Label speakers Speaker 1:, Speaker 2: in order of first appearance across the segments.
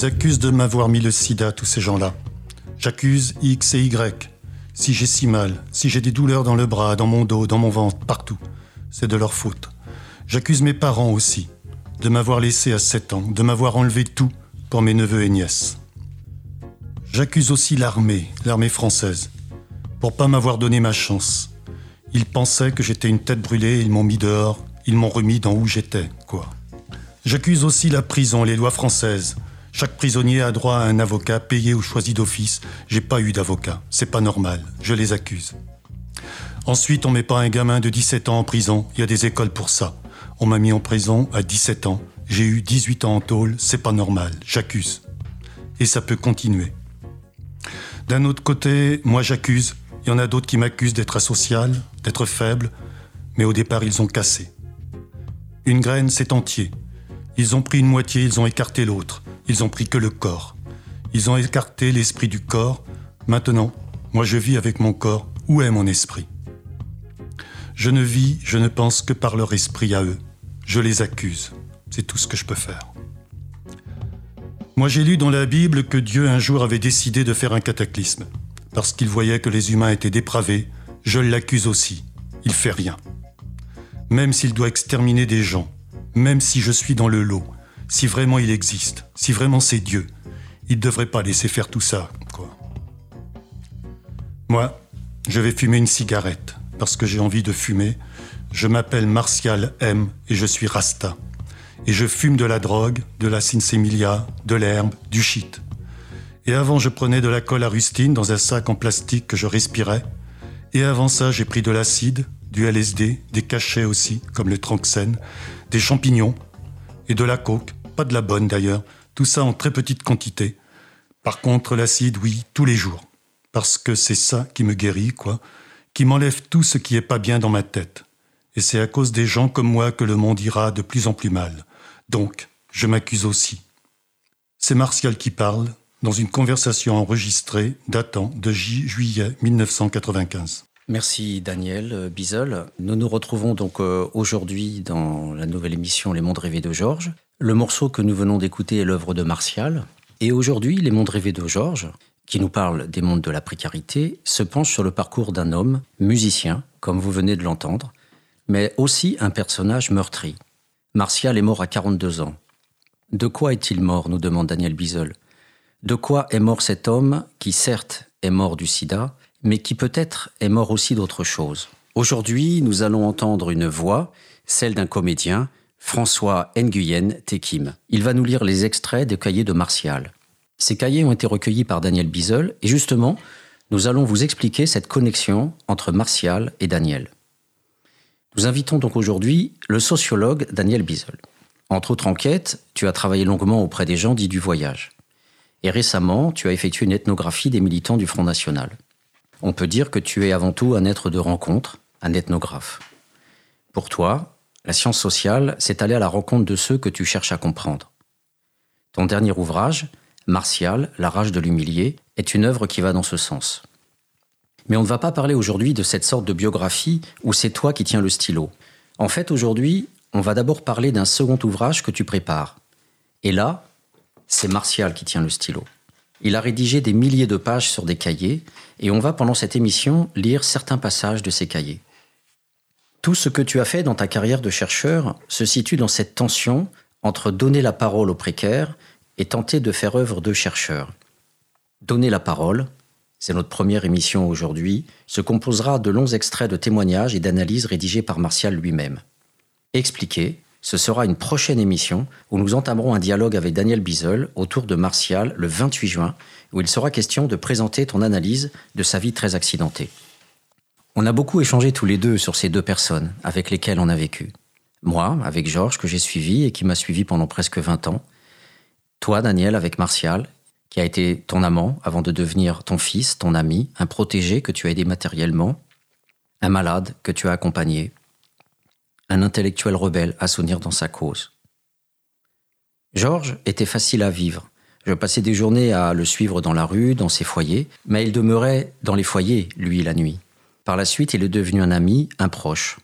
Speaker 1: Les accuse de m'avoir mis le sida, tous ces gens-là. J'accuse X et Y. Si j'ai si mal, si j'ai des douleurs dans le bras, dans mon dos, dans mon ventre, partout, c'est de leur faute. J'accuse mes parents aussi de m'avoir laissé à 7 ans, de m'avoir enlevé tout pour mes neveux et nièces. J'accuse aussi l'armée, l'armée française, pour pas m'avoir donné ma chance. Ils pensaient que j'étais une tête brûlée, ils m'ont mis dehors, ils m'ont remis dans où j'étais, quoi. J'accuse aussi la prison, les lois françaises, chaque prisonnier a droit à un avocat payé ou choisi d'office. J'ai pas eu d'avocat. C'est pas normal. Je les accuse. Ensuite, on met pas un gamin de 17 ans en prison. Il y a des écoles pour ça. On m'a mis en prison à 17 ans. J'ai eu 18 ans en tôle. C'est pas normal. J'accuse. Et ça peut continuer. D'un autre côté, moi j'accuse. Il y en a d'autres qui m'accusent d'être asocial, d'être faible. Mais au départ, ils ont cassé. Une graine, c'est entier. Ils ont pris une moitié, ils ont écarté l'autre. Ils ont pris que le corps. Ils ont écarté l'esprit du corps. Maintenant, moi je vis avec mon corps. Où est mon esprit? Je ne vis, je ne pense que par leur esprit à eux. Je les accuse. C'est tout ce que je peux faire. Moi j'ai lu dans la Bible que Dieu un jour avait décidé de faire un cataclysme. Parce qu'il voyait que les humains étaient dépravés, je l'accuse aussi. Il fait rien. Même s'il doit exterminer des gens, même si je suis dans le lot, si vraiment il existe, si vraiment c'est Dieu, il ne devrait pas laisser faire tout ça, quoi. Moi, je vais fumer une cigarette parce que j'ai envie de fumer. Je m'appelle Martial M et je suis Rasta. Et je fume de la drogue, de la sinsemilia, de l'herbe, du shit. Et avant, je prenais de la colle à rustine dans un sac en plastique que je respirais. Et avant ça, j'ai pris de l'acide, du LSD, des cachets aussi, comme le tranxène, des champignons et de la coke, pas de la bonne d'ailleurs, tout ça en très petite quantité. Par contre, l'acide, oui, tous les jours. Parce que c'est ça qui me guérit, quoi, qui m'enlève tout ce qui est pas bien dans ma tête. Et c'est à cause des gens comme moi que le monde ira de plus en plus mal. Donc, je m'accuse aussi. C'est Martial qui parle, dans une conversation enregistrée datant de juillet 1995.
Speaker 2: Merci Daniel Bisol. Nous nous retrouvons donc euh, aujourd'hui dans la nouvelle émission Les Mondes rêvés de Georges. Le morceau que nous venons d'écouter est l'œuvre de Martial. Et aujourd'hui, Les mondes rêvés de Georges, qui nous parle des mondes de la précarité, se penche sur le parcours d'un homme, musicien, comme vous venez de l'entendre, mais aussi un personnage meurtri. Martial est mort à 42 ans. De quoi est-il mort nous demande Daniel Bisol. De quoi est mort cet homme qui, certes, est mort du sida, mais qui peut-être est mort aussi d'autre chose Aujourd'hui, nous allons entendre une voix, celle d'un comédien, François Nguyen Tekim. Il va nous lire les extraits des cahiers de Martial. Ces cahiers ont été recueillis par Daniel Bizel et justement, nous allons vous expliquer cette connexion entre Martial et Daniel. Nous invitons donc aujourd'hui le sociologue Daniel Bizel. Entre autres enquêtes, tu as travaillé longuement auprès des gens dits du voyage. Et récemment, tu as effectué une ethnographie des militants du Front National. On peut dire que tu es avant tout un être de rencontre, un ethnographe. Pour toi, la science sociale, c'est aller à la rencontre de ceux que tu cherches à comprendre. Ton dernier ouvrage, Martial, La rage de l'humilié, est une œuvre qui va dans ce sens. Mais on ne va pas parler aujourd'hui de cette sorte de biographie où c'est toi qui tiens le stylo. En fait, aujourd'hui, on va d'abord parler d'un second ouvrage que tu prépares. Et là, c'est Martial qui tient le stylo. Il a rédigé des milliers de pages sur des cahiers, et on va pendant cette émission lire certains passages de ces cahiers. Tout ce que tu as fait dans ta carrière de chercheur se situe dans cette tension entre donner la parole aux précaires et tenter de faire œuvre de chercheur. Donner la parole, c'est notre première émission aujourd'hui, se composera de longs extraits de témoignages et d'analyses rédigés par Martial lui-même. Expliquer, ce sera une prochaine émission où nous entamerons un dialogue avec Daniel Bizel autour de Martial le 28 juin, où il sera question de présenter ton analyse de sa vie très accidentée. On a beaucoup échangé tous les deux sur ces deux personnes avec lesquelles on a vécu. Moi, avec Georges, que j'ai suivi et qui m'a suivi pendant presque 20 ans. Toi, Daniel, avec Martial, qui a été ton amant avant de devenir ton fils, ton ami, un protégé que tu as aidé matériellement, un malade que tu as accompagné, un intellectuel rebelle à soutenir dans sa cause. Georges était facile à vivre. Je passais des journées à le suivre dans la rue, dans ses foyers, mais il demeurait dans les foyers, lui, la nuit. Par la suite, il est devenu un ami, un proche.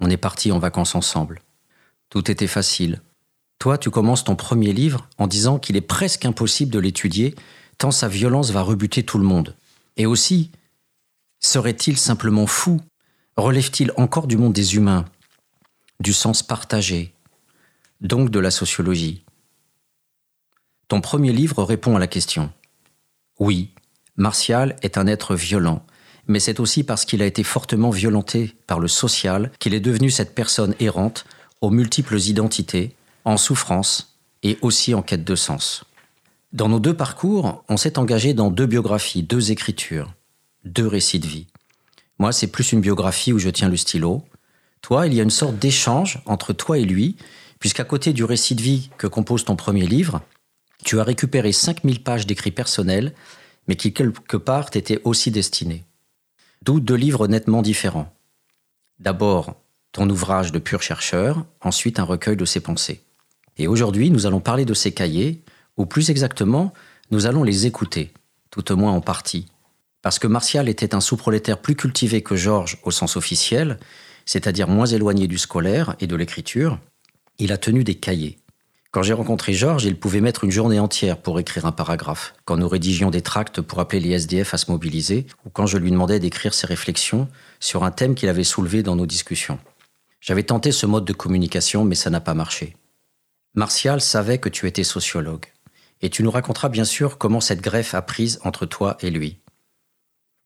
Speaker 2: On est parti en vacances ensemble. Tout était facile. Toi, tu commences ton premier livre en disant qu'il est presque impossible de l'étudier, tant sa violence va rebuter tout le monde. Et aussi, serait-il simplement fou? Relève-t-il encore du monde des humains, du sens partagé, donc de la sociologie Ton premier livre répond à la question. Oui, Martial est un être violent, mais c'est aussi parce qu'il a été fortement violenté par le social qu'il est devenu cette personne errante aux multiples identités, en souffrance et aussi en quête de sens. Dans nos deux parcours, on s'est engagé dans deux biographies, deux écritures, deux récits de vie. Moi, c'est plus une biographie où je tiens le stylo. Toi, il y a une sorte d'échange entre toi et lui, puisqu'à côté du récit de vie que compose ton premier livre, tu as récupéré 5000 pages d'écrits personnels, mais qui quelque part t'étaient aussi destinés. D'où deux livres nettement différents. D'abord, ton ouvrage de pur chercheur, ensuite un recueil de ses pensées. Et aujourd'hui, nous allons parler de ces cahiers, ou plus exactement, nous allons les écouter, tout au moins en partie. Parce que Martial était un sous-prolétaire plus cultivé que Georges au sens officiel, c'est-à-dire moins éloigné du scolaire et de l'écriture, il a tenu des cahiers. Quand j'ai rencontré Georges, il pouvait mettre une journée entière pour écrire un paragraphe. Quand nous rédigions des tracts pour appeler les SDF à se mobiliser, ou quand je lui demandais d'écrire ses réflexions sur un thème qu'il avait soulevé dans nos discussions. J'avais tenté ce mode de communication, mais ça n'a pas marché. Martial savait que tu étais sociologue, et tu nous raconteras bien sûr comment cette greffe a prise entre toi et lui.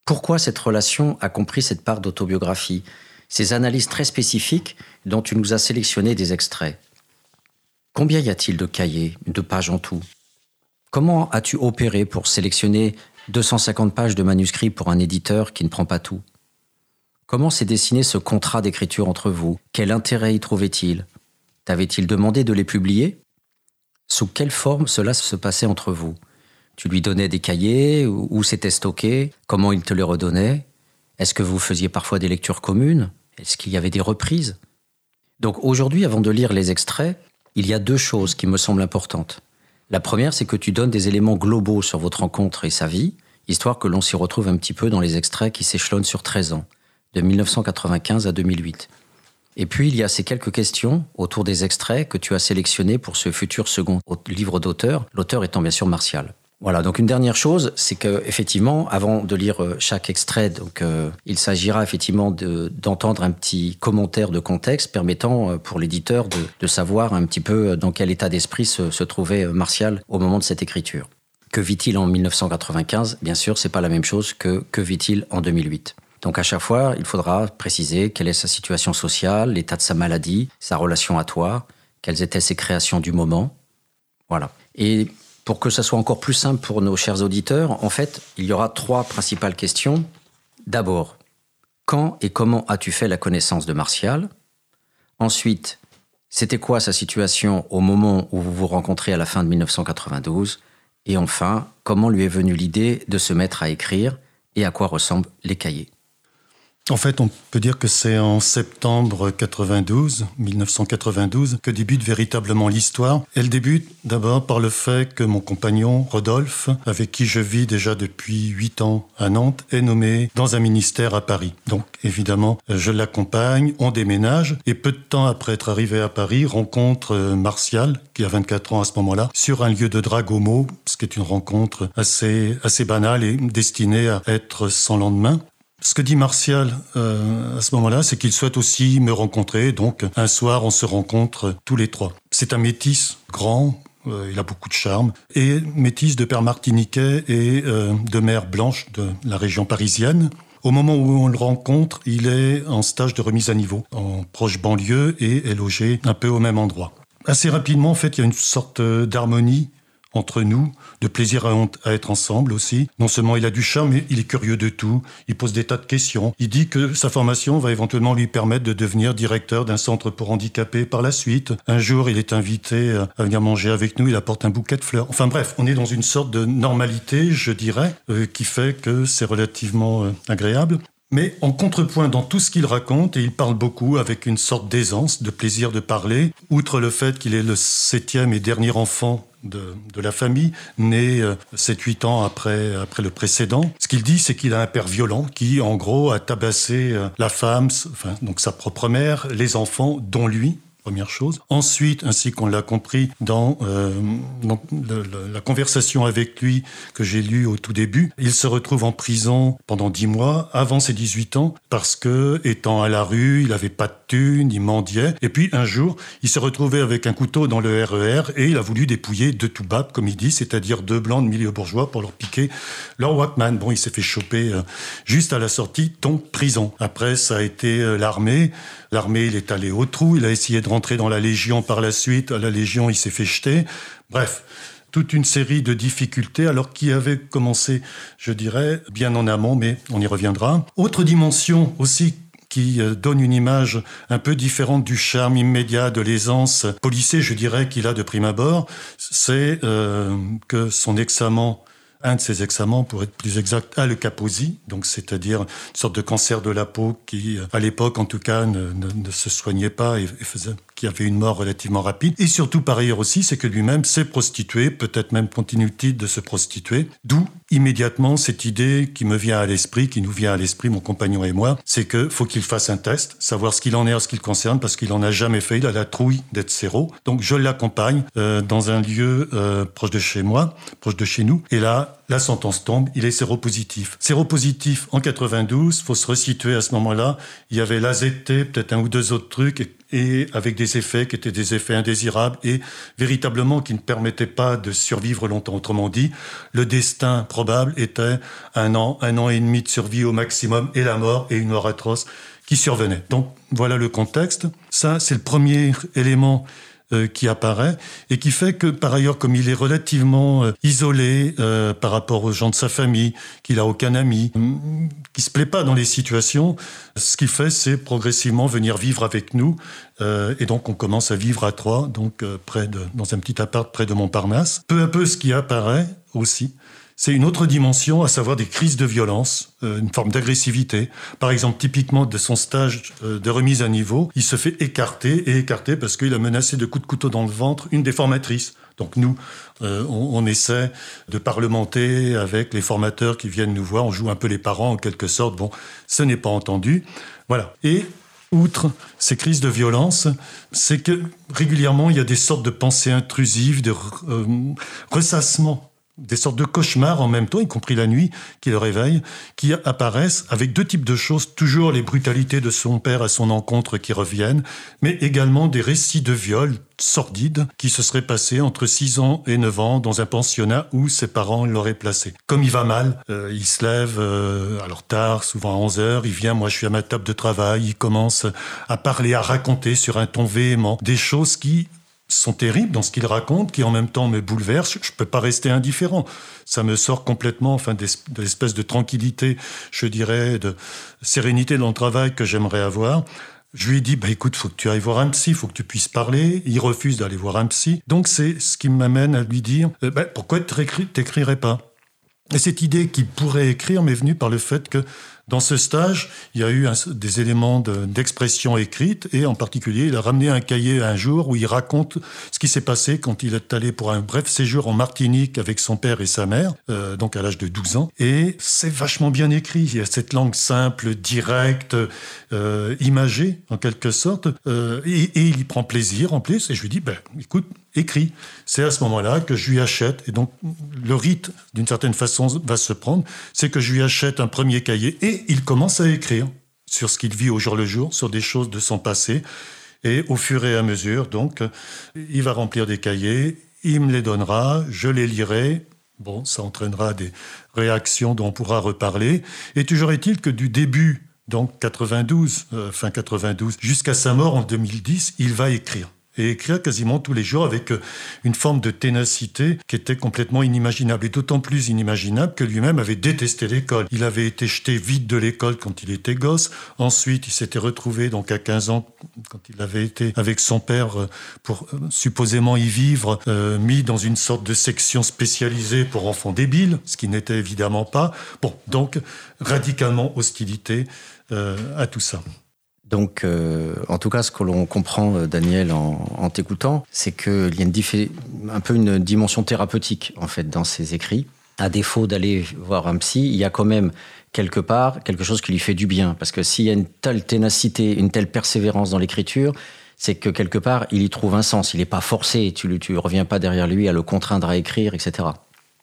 Speaker 2: Pourquoi cette relation a compris cette part d'autobiographie, ces analyses très spécifiques dont tu nous as sélectionné des extraits? Combien y a-t-il de cahiers, de pages en tout? Comment as-tu opéré pour sélectionner 250 pages de manuscrits pour un éditeur qui ne prend pas tout? Comment s'est dessiné ce contrat d'écriture entre vous? Quel intérêt y trouvait-il? T'avait-il demandé de les publier? Sous quelle forme cela se passait entre vous? Tu lui donnais des cahiers Où c'était stocké? Comment il te les redonnait? Est-ce que vous faisiez parfois des lectures communes? Est-ce qu'il y avait des reprises? Donc aujourd'hui, avant de lire les extraits, il y a deux choses qui me semblent importantes. La première, c'est que tu donnes des éléments globaux sur votre rencontre et sa vie, histoire que l'on s'y retrouve un petit peu dans les extraits qui s'échelonnent sur 13 ans de 1995 à 2008. Et puis, il y a ces quelques questions autour des extraits que tu as sélectionnés pour ce futur second livre d'auteur, l'auteur étant bien sûr Martial. Voilà, donc une dernière chose, c'est que effectivement, avant de lire euh, chaque extrait, donc euh, il s'agira effectivement d'entendre un petit commentaire de contexte permettant euh, pour l'éditeur de, savoir un petit peu dans quel état d'esprit se, se, trouvait Martial au moment de cette écriture. Que vit-il en 1995 Bien sûr, c'est pas la même chose que que vit-il en 2008. Donc à chaque fois, il faudra préciser quelle est sa situation sociale, l'état de sa maladie, sa relation à toi, quelles étaient ses créations du moment. Voilà. Et pour que ça soit encore plus simple pour nos chers auditeurs, en fait, il y aura trois principales questions. D'abord, quand et comment as-tu fait la connaissance de Martial? Ensuite, c'était quoi sa situation au moment où vous vous rencontrez à la fin de 1992 Et enfin, comment lui est venue l'idée de se mettre à écrire et à quoi ressemblent les cahiers?
Speaker 1: En fait, on peut dire que c'est en septembre 92, 1992, que débute véritablement l'histoire. Elle débute d'abord par le fait que mon compagnon, Rodolphe, avec qui je vis déjà depuis huit ans à Nantes, est nommé dans un ministère à Paris. Donc, évidemment, je l'accompagne, on déménage, et peu de temps après être arrivé à Paris, rencontre Martial, qui a 24 ans à ce moment-là, sur un lieu de drague homo, ce qui est une rencontre assez, assez banale et destinée à être sans lendemain. Ce que dit Martial euh, à ce moment-là, c'est qu'il souhaite aussi me rencontrer. Donc un soir, on se rencontre tous les trois. C'est un métis grand, euh, il a beaucoup de charme, et métis de père martiniquais et euh, de mère blanche de la région parisienne. Au moment où on le rencontre, il est en stage de remise à niveau, en proche banlieue, et est logé un peu au même endroit. Assez rapidement, en fait, il y a une sorte d'harmonie entre nous, de plaisir à, être ensemble aussi. Non seulement il a du charme, mais il est curieux de tout, il pose des tas de questions. Il dit que sa formation va éventuellement lui permettre de devenir directeur d'un centre pour handicapés par la suite. Un jour, il est invité à venir manger avec nous, il apporte un bouquet de fleurs. Enfin bref, on est dans une sorte de normalité, je dirais, euh, qui fait que c'est relativement euh, agréable. Mais en contrepoint dans tout ce qu'il raconte, et il parle beaucoup avec une sorte d'aisance, de plaisir de parler, outre le fait qu'il est le septième et dernier enfant de, la famille, né 7-8 euh, ans après, après le précédent. Ce qu'il dit, c'est qu'il a un père violent qui, en gros, a tabassé euh, la femme, enfin, donc sa propre mère, les enfants, dont lui, première chose. Ensuite, ainsi qu'on l'a compris dans, euh, la conversation avec lui que j'ai lu au tout début, il se retrouve en prison pendant dix mois avant ses 18 ans parce que, étant à la rue, il n'avait pas de thunes, il mendiait. Et puis un jour, il s'est retrouvé avec un couteau dans le RER e et il a voulu dépouiller deux toubabs, comme il dit, c'est-à-dire deux blancs de milieu bourgeois pour leur piquer leur Walkman. Bon, il s'est fait choper euh, juste à la sortie, donc prison. Après, ça a été euh, l'armée. L'armée, il est allé au trou, il a essayé de rentrer dans la Légion par la suite. À la Légion, il s'est fait jeter. Bref, toute une série de difficultés, alors qui avait commencé, je dirais, bien en amont, mais on y reviendra. Autre dimension aussi qui euh, donne une image un peu différente du charme immédiat, de l'aisance policier, je dirais, qu'il a de prime abord, c'est euh, que son examen un de ses examens, pour être plus exact, a le Kaposi, donc c'est-à-dire une sorte de cancer de la peau qui, à l'époque en tout cas, ne, se soignait pas et, faisait qui avait une mort relativement rapide. Et surtout, par ailleurs aussi, c'est que lui-même s'est prostitué, peut-être même continue-t-il de se prostituer. D'où immédiatement cette idée qui me vient à l'esprit, qui nous vient à l'esprit, mon compagnon et moi, c'est que faut qu'il fasse un test, savoir ce qu'il en est en ce qui le concerne, parce qu'il en a jamais fait. Il a la trouille d'être séro. Donc je l'accompagne euh, dans un lieu euh, proche de chez moi, proche de chez nous. Et là, la sentence tombe, il est séropositif. Séropositif en 92, faut se resituer à ce moment-là. Il y avait l'AZT, peut-être un ou deux autres trucs, et avec des effets qui étaient des effets indésirables et véritablement qui ne permettaient pas de survivre longtemps. Autrement dit, le destin probable était un an, un an et demi de survie au maximum et la mort et une mort atroce qui survenait. Donc voilà le contexte. Ça, c'est le premier élément qui apparaît et qui fait que par ailleurs comme il est relativement euh, isolé euh, par rapport aux gens de sa famille, qu'il a aucun ami, mm, qui se plaît pas dans les situations, ce qu'il fait c'est progressivement venir vivre avec nous et donc on commence à vivre à trois donc près de dans un petit appart près de Montparnasse. Peu à peu ce qui apparaît aussi c'est une autre dimension, à savoir des crises de violence, euh, une forme d'agressivité. Par exemple, typiquement de son stage euh, de remise à niveau, il se fait écarter et écarter parce qu'il a menacé de coups de couteau dans le ventre une des formatrices. Donc nous, euh, on, essaie de parlementer avec les formateurs qui viennent nous voir, on joue un peu les parents en quelque sorte. Bon, ce n'est pas entendu. Voilà. Et outre ces crises de violence, c'est que régulièrement, il y a des sortes de pensées intrusives, de ressassements des sortes de cauchemars en même temps, y compris la nuit, qui le réveillent, qui apparaissent avec deux types de choses, toujours les brutalités de son père à son encontre qui reviennent, mais également des récits de viol sordides qui se seraient passés entre 6 ans et 9 ans dans un pensionnat où ses parents l'auraient placé. Comme il va mal, euh, il se lève euh, alors tard, souvent à 11 heures, il vient, moi je suis à ma table de travail, il commence à parler, à raconter sur un ton véhément des choses qui sont terribles dans ce qu'il raconte, qui en même temps me bouleversent. Je ne peux pas rester indifférent. Ça me sort complètement enfin, de l'espèce de tranquillité, je dirais, de sérénité dans le travail que j'aimerais avoir. Je lui ai dit, bah, écoute, faut que tu ailles voir un psy, faut que tu puisses parler. Il refuse d'aller voir un psy. Donc c'est ce qui m'amène à lui dire, euh, bah, pourquoi tu n'écrirais pas? Et cette idée qu'il pourrait écrire m'est venue par le fait que dans ce stage, il y a eu des éléments d'expression écrite et en particulier, il a ramené un cahier un jour où il raconte ce qui s'est passé quand il est allé pour un bref séjour en Martinique avec son père et sa mère, euh, donc à l'âge de 12 ans. Et c'est vachement bien écrit. Il y a cette langue simple, directe, euh, imagée en quelque sorte. Euh, et, et, il y prend plaisir en plus. Et je lui dis, ben, écoute, écrit. C'est à ce moment-là que je lui achète, et donc le rite, d'une certaine façon, va se prendre, c'est que je lui achète un premier cahier, et il commence à écrire sur ce qu'il vit au jour le jour, sur des choses de son passé, et au fur et à mesure, donc, il va remplir des cahiers, il me les donnera, je les lirai, bon, ça entraînera des réactions dont on pourra reparler, et toujours est-il que du début, donc 92, euh, fin 92, jusqu'à sa mort en 2010, il va écrire et écrire quasiment tous les jours avec euh, une forme de ténacité qui était complètement inimaginable, et d'autant plus inimaginable que lui-même avait détesté l'école. Il avait été jeté vite de l'école quand il était gosse, ensuite il s'était retrouvé donc à 15 ans, quand il avait été avec son père euh, pour euh, supposément y vivre, mis dans une sorte de section spécialisée pour enfants débiles, ce qui n'était évidemment pas. Bon, donc radicalement hostilité à tout ça.
Speaker 2: Donc, euh, en tout cas, ce que l'on comprend, euh, Daniel, en, t'écoutant, c'est qu'il y a une un peu une dimension thérapeutique, en fait, dans ses écrits. À défaut d'aller voir un psy, il y a quand même quelque part quelque chose qui lui fait du bien. Parce que s'il y a une telle ténacité, une telle persévérance dans l'écriture, c'est que quelque part, il y trouve un sens. Il n'est pas forcé. Tu ne reviens pas derrière lui à le contraindre à écrire, etc.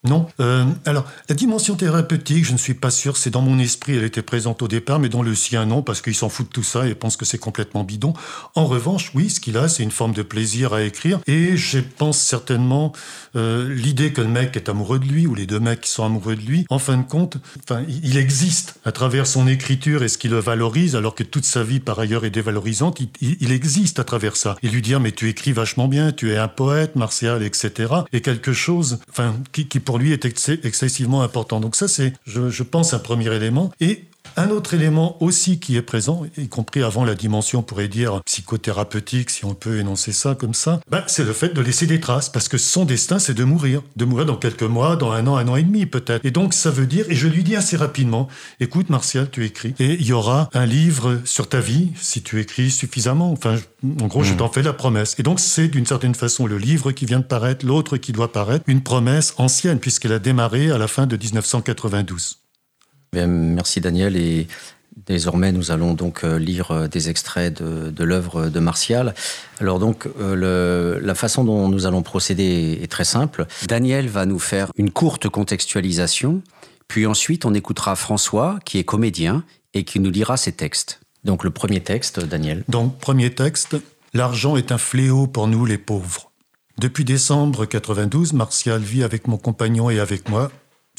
Speaker 1: Non. Euh, alors, la dimension thérapeutique, je ne suis pas sûr, c'est dans mon esprit, elle était présente au départ, mais dans le sien, non, parce qu'il s'en fout de tout ça et pense que c'est complètement bidon. En revanche, oui, ce qu'il a, c'est une forme de plaisir à écrire. Et je pense certainement euh, l'idée que le mec est amoureux de lui, ou les deux mecs qui sont amoureux de lui, en fin de compte, enfin, il existe à travers son écriture et ce qui le valorise, alors que toute sa vie, par ailleurs, est dévalorisante, il, existe à travers ça. Et lui dire, mais tu écris vachement bien, tu es un poète, Martial, etc. Et quelque chose, enfin, qui, qui lui est excessivement important. Donc ça, c'est, je, je pense, un premier élément. Et un autre élément aussi qui est présent, y compris avant la dimension, on pourrait dire psychothérapeutique, si on peut énoncer ça comme ça, ben, c'est le fait de laisser des traces, parce que son destin, c'est de mourir, de mourir dans quelques mois, dans un an, un an et demi peut-être. Et donc ça veut dire, et je lui dis assez rapidement, écoute Martial, tu écris, et il y aura un livre sur ta vie, si tu écris suffisamment. Enfin, en gros, je mmh. t'en fais la promesse. Et donc c'est d'une certaine façon le livre qui vient de paraître, l'autre qui doit paraître, une promesse ancienne, puisqu'elle a démarré à la fin de 1992.
Speaker 2: Merci Daniel et désormais nous allons donc euh, lire euh, des extraits de, l'œuvre de Martial. Alors donc euh, la façon dont nous allons procéder est très simple. Daniel va nous faire une courte contextualisation, puis ensuite on écoutera François qui est comédien et qui nous lira ses textes. Donc le premier texte, Daniel.
Speaker 1: Donc premier texte, l'argent est un fléau pour nous les pauvres. Depuis décembre 92, Martial vit avec mon compagnon et avec moi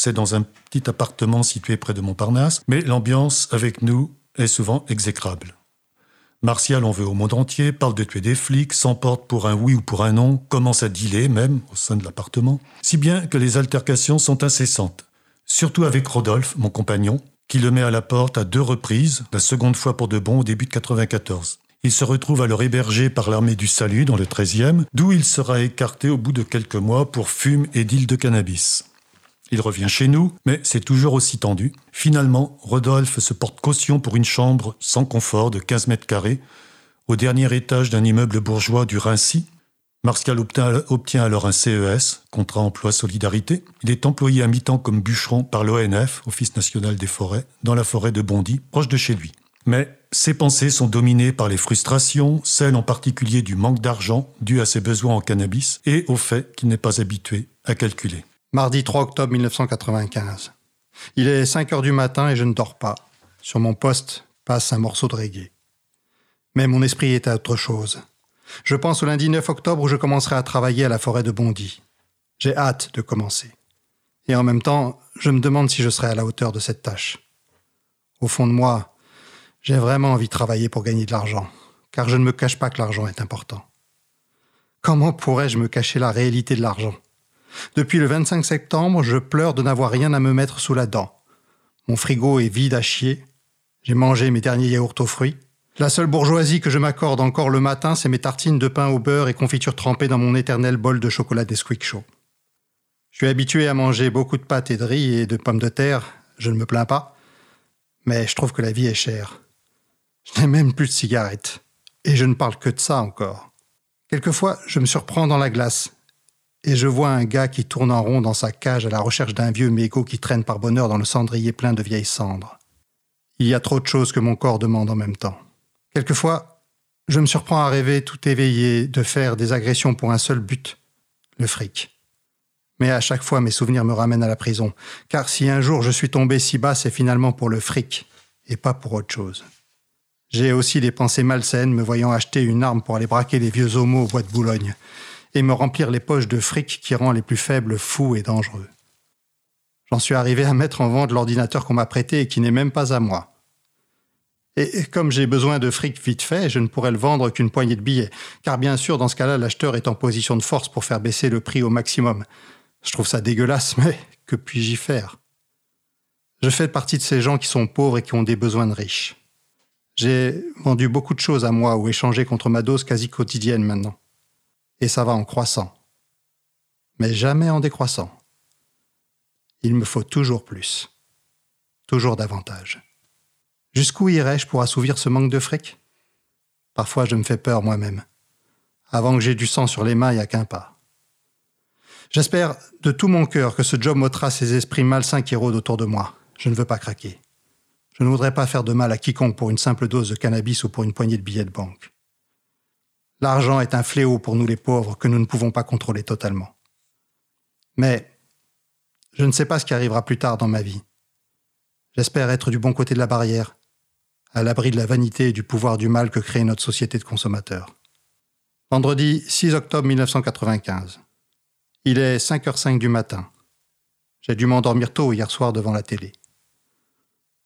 Speaker 1: c'est dans un petit appartement situé près de Montparnasse, mais l'ambiance avec nous est souvent exécrable. Martial en veut au monde entier, parle de tuer des flics, s'emporte pour un oui ou pour un non, commence à dealer même au sein de l'appartement, si bien que les altercations sont incessantes. Surtout avec Rodolphe, mon compagnon, qui le met à la porte à deux reprises, la seconde fois pour de bon au début de 94. Il se retrouve alors hébergé par l'armée du salut dans le 13e, d'où il sera écarté au bout de quelques mois pour fume et deal de cannabis. Il revient chez nous, mais c'est toujours aussi tendu. Finalement, Rodolphe se porte caution pour une chambre sans confort de 15 mètres carrés, au dernier étage d'un immeuble bourgeois du Rincy. Martial obtient alors un CES, contrat emploi solidarité. Il est employé à mi-temps comme bûcheron par l'ONF, Office national des forêts, dans la forêt de Bondy, proche de chez lui. Mais ses pensées sont dominées par les frustrations, celles en particulier du manque d'argent dû à ses besoins en cannabis et au fait qu'il n'est pas habitué à calculer.
Speaker 3: Mardi 3 octobre 1995. Il est 5 heures du matin et je ne dors pas. Sur mon poste passe un morceau de reggae. Mais mon esprit est à autre chose. Je pense au lundi 9 octobre où je commencerai à travailler à la forêt de Bondy. J'ai hâte de commencer. Et en même temps, je me demande si je serai à la hauteur de cette tâche. Au fond de moi, j'ai vraiment envie de travailler pour gagner de l'argent, car je ne me cache pas que l'argent est important. Comment pourrais-je me cacher la réalité de l'argent? Depuis le 25 septembre, je pleure de n'avoir rien à me mettre sous la dent. Mon frigo est vide à chier. J'ai mangé mes derniers yaourts aux fruits. La seule bourgeoisie que je m'accorde encore le matin, c'est mes tartines de pain au beurre et confiture trempées dans mon éternel bol de chocolat Nesquik chaud. Je suis habitué à manger beaucoup de pâtes et de riz et de pommes de terre, je ne me plains pas, mais je trouve que la vie est chère. Je n'ai même plus de cigarettes, et je ne parle que de ça encore. Quelquefois, je me surprends dans la glace, et je vois un gars qui tourne en rond dans sa cage à la recherche d'un vieux mégot qui traîne par bonheur dans le cendrier plein de vieilles cendres. Il y a trop de choses que mon corps demande en même temps. Quelquefois, je me surprends à rêver tout éveillé de faire des agressions pour un seul but, le fric. Mais à chaque fois, mes souvenirs me ramènent à la prison, car si un jour je suis tombé si bas, c'est finalement pour le fric, et pas pour autre chose. J'ai aussi des pensées malsaines me voyant acheter une arme pour aller braquer les vieux homos au bois de Boulogne, et me remplir les poches de fric qui rend les plus faibles fous et dangereux. J'en suis arrivé à mettre en vente l'ordinateur qu'on m'a prêté et qui n'est même pas à moi. Et comme j'ai besoin de fric vite fait, je ne pourrais le vendre qu'une poignée de billets, car bien sûr, dans ce cas-là, l'acheteur est en position de force pour faire baisser le prix au maximum. Je trouve ça dégueulasse, mais que puis-je y faire? Je fais partie de ces gens qui sont pauvres et qui ont des besoins de riches. J'ai vendu beaucoup de choses à moi ou échangé contre ma dose quasi quotidienne maintenant et ça va en croissant. Mais jamais en décroissant. Il me faut toujours plus. Toujours davantage. Jusqu'où irai-je pour assouvir ce manque de fric? Parfois je me fais peur moi-même. Avant que j'ai du sang sur les n'y a qu'un. J'espère de tout mon cœur que ce job m'ôtera ces esprits malsains qui rôdent autour de moi. Je ne veux pas craquer. Je ne voudrais pas faire de mal à quiconque pour une simple dose de cannabis ou pour une poignée de billets de banque. L'argent est un fléau pour nous les pauvres que nous ne pouvons pas contrôler totalement. Mais je ne sais pas ce qui arrivera plus tard dans ma vie. J'espère être du bon côté de la barrière, à l'abri de la vanité et du pouvoir du mal que crée notre société de consommateurs. Vendredi 6 octobre 1995. Il est 5h05 du matin. J'ai dû m'endormir tôt hier soir devant la télé.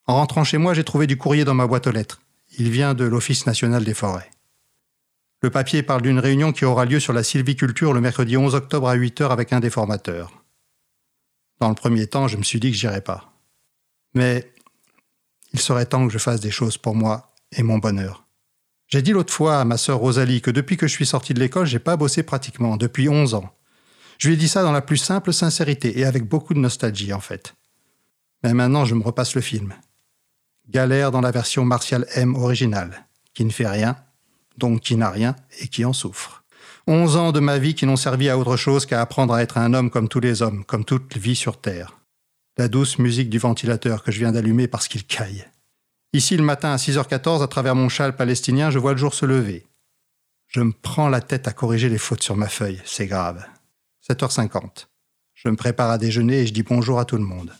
Speaker 3: En rentrant chez moi, j'ai trouvé du courrier dans ma boîte aux lettres. Il vient de l'Office national des forêts. Le papier parle d'une réunion qui aura lieu sur la sylviculture le mercredi 11 octobre à 8 h avec un des formateurs. Dans le premier temps, je me suis dit que j'irais pas. Mais il serait temps que je fasse des choses pour moi et mon bonheur. J'ai dit l'autre fois à ma sœur Rosalie que depuis que je suis sorti de l'école, j'ai pas bossé pratiquement, depuis 11 ans. Je lui ai dit ça dans la plus simple sincérité et avec beaucoup de nostalgie en fait. Mais maintenant, je me repasse le film. Galère dans la version Martial M originale, qui ne fait rien, donc qui n'a rien et qui en souffre. Onze ans de ma vie qui n'ont servi à autre chose qu'à apprendre à être un homme comme tous les hommes, comme toute vie sur Terre. La douce musique du ventilateur que je viens d'allumer parce qu'il caille. Ici, le matin à 6h14, à travers mon châle palestinien, je vois le jour se lever. Je me prends la tête à corriger les fautes sur ma feuille, c'est grave. 7h50. Je me prépare à déjeuner et je dis bonjour à tout le monde.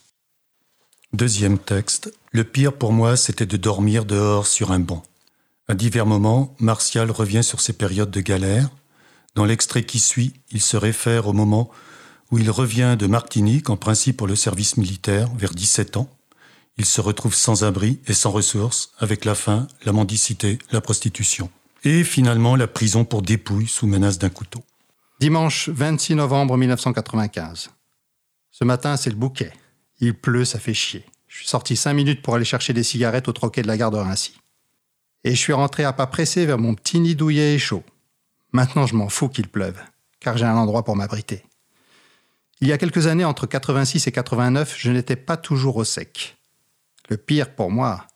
Speaker 1: Deuxième texte. Le pire pour moi, c'était de dormir dehors sur un banc. À divers moments, Martial revient sur ses périodes de galère. Dans l'extrait qui suit, il se réfère au moment où il revient de Martinique, en principe pour le service militaire, vers 17 ans. Il se retrouve sans abri et sans ressources, avec la faim, la mendicité, la prostitution. Et finalement la prison pour dépouille sous menace d'un couteau.
Speaker 3: Dimanche 26 novembre 1995. Ce matin, c'est le bouquet. Il pleut, ça fait chier. Je suis sorti cinq minutes pour aller chercher des cigarettes au troquet de la gare de Rincy et je suis rentré à pas pressé vers mon petit nid douillet et chaud. Maintenant, je m'en fous qu'il pleuve, car j'ai un endroit pour m'abriter. Il y a quelques années, entre 86 et 89, je n'étais pas toujours au sec. Le pire pour moi,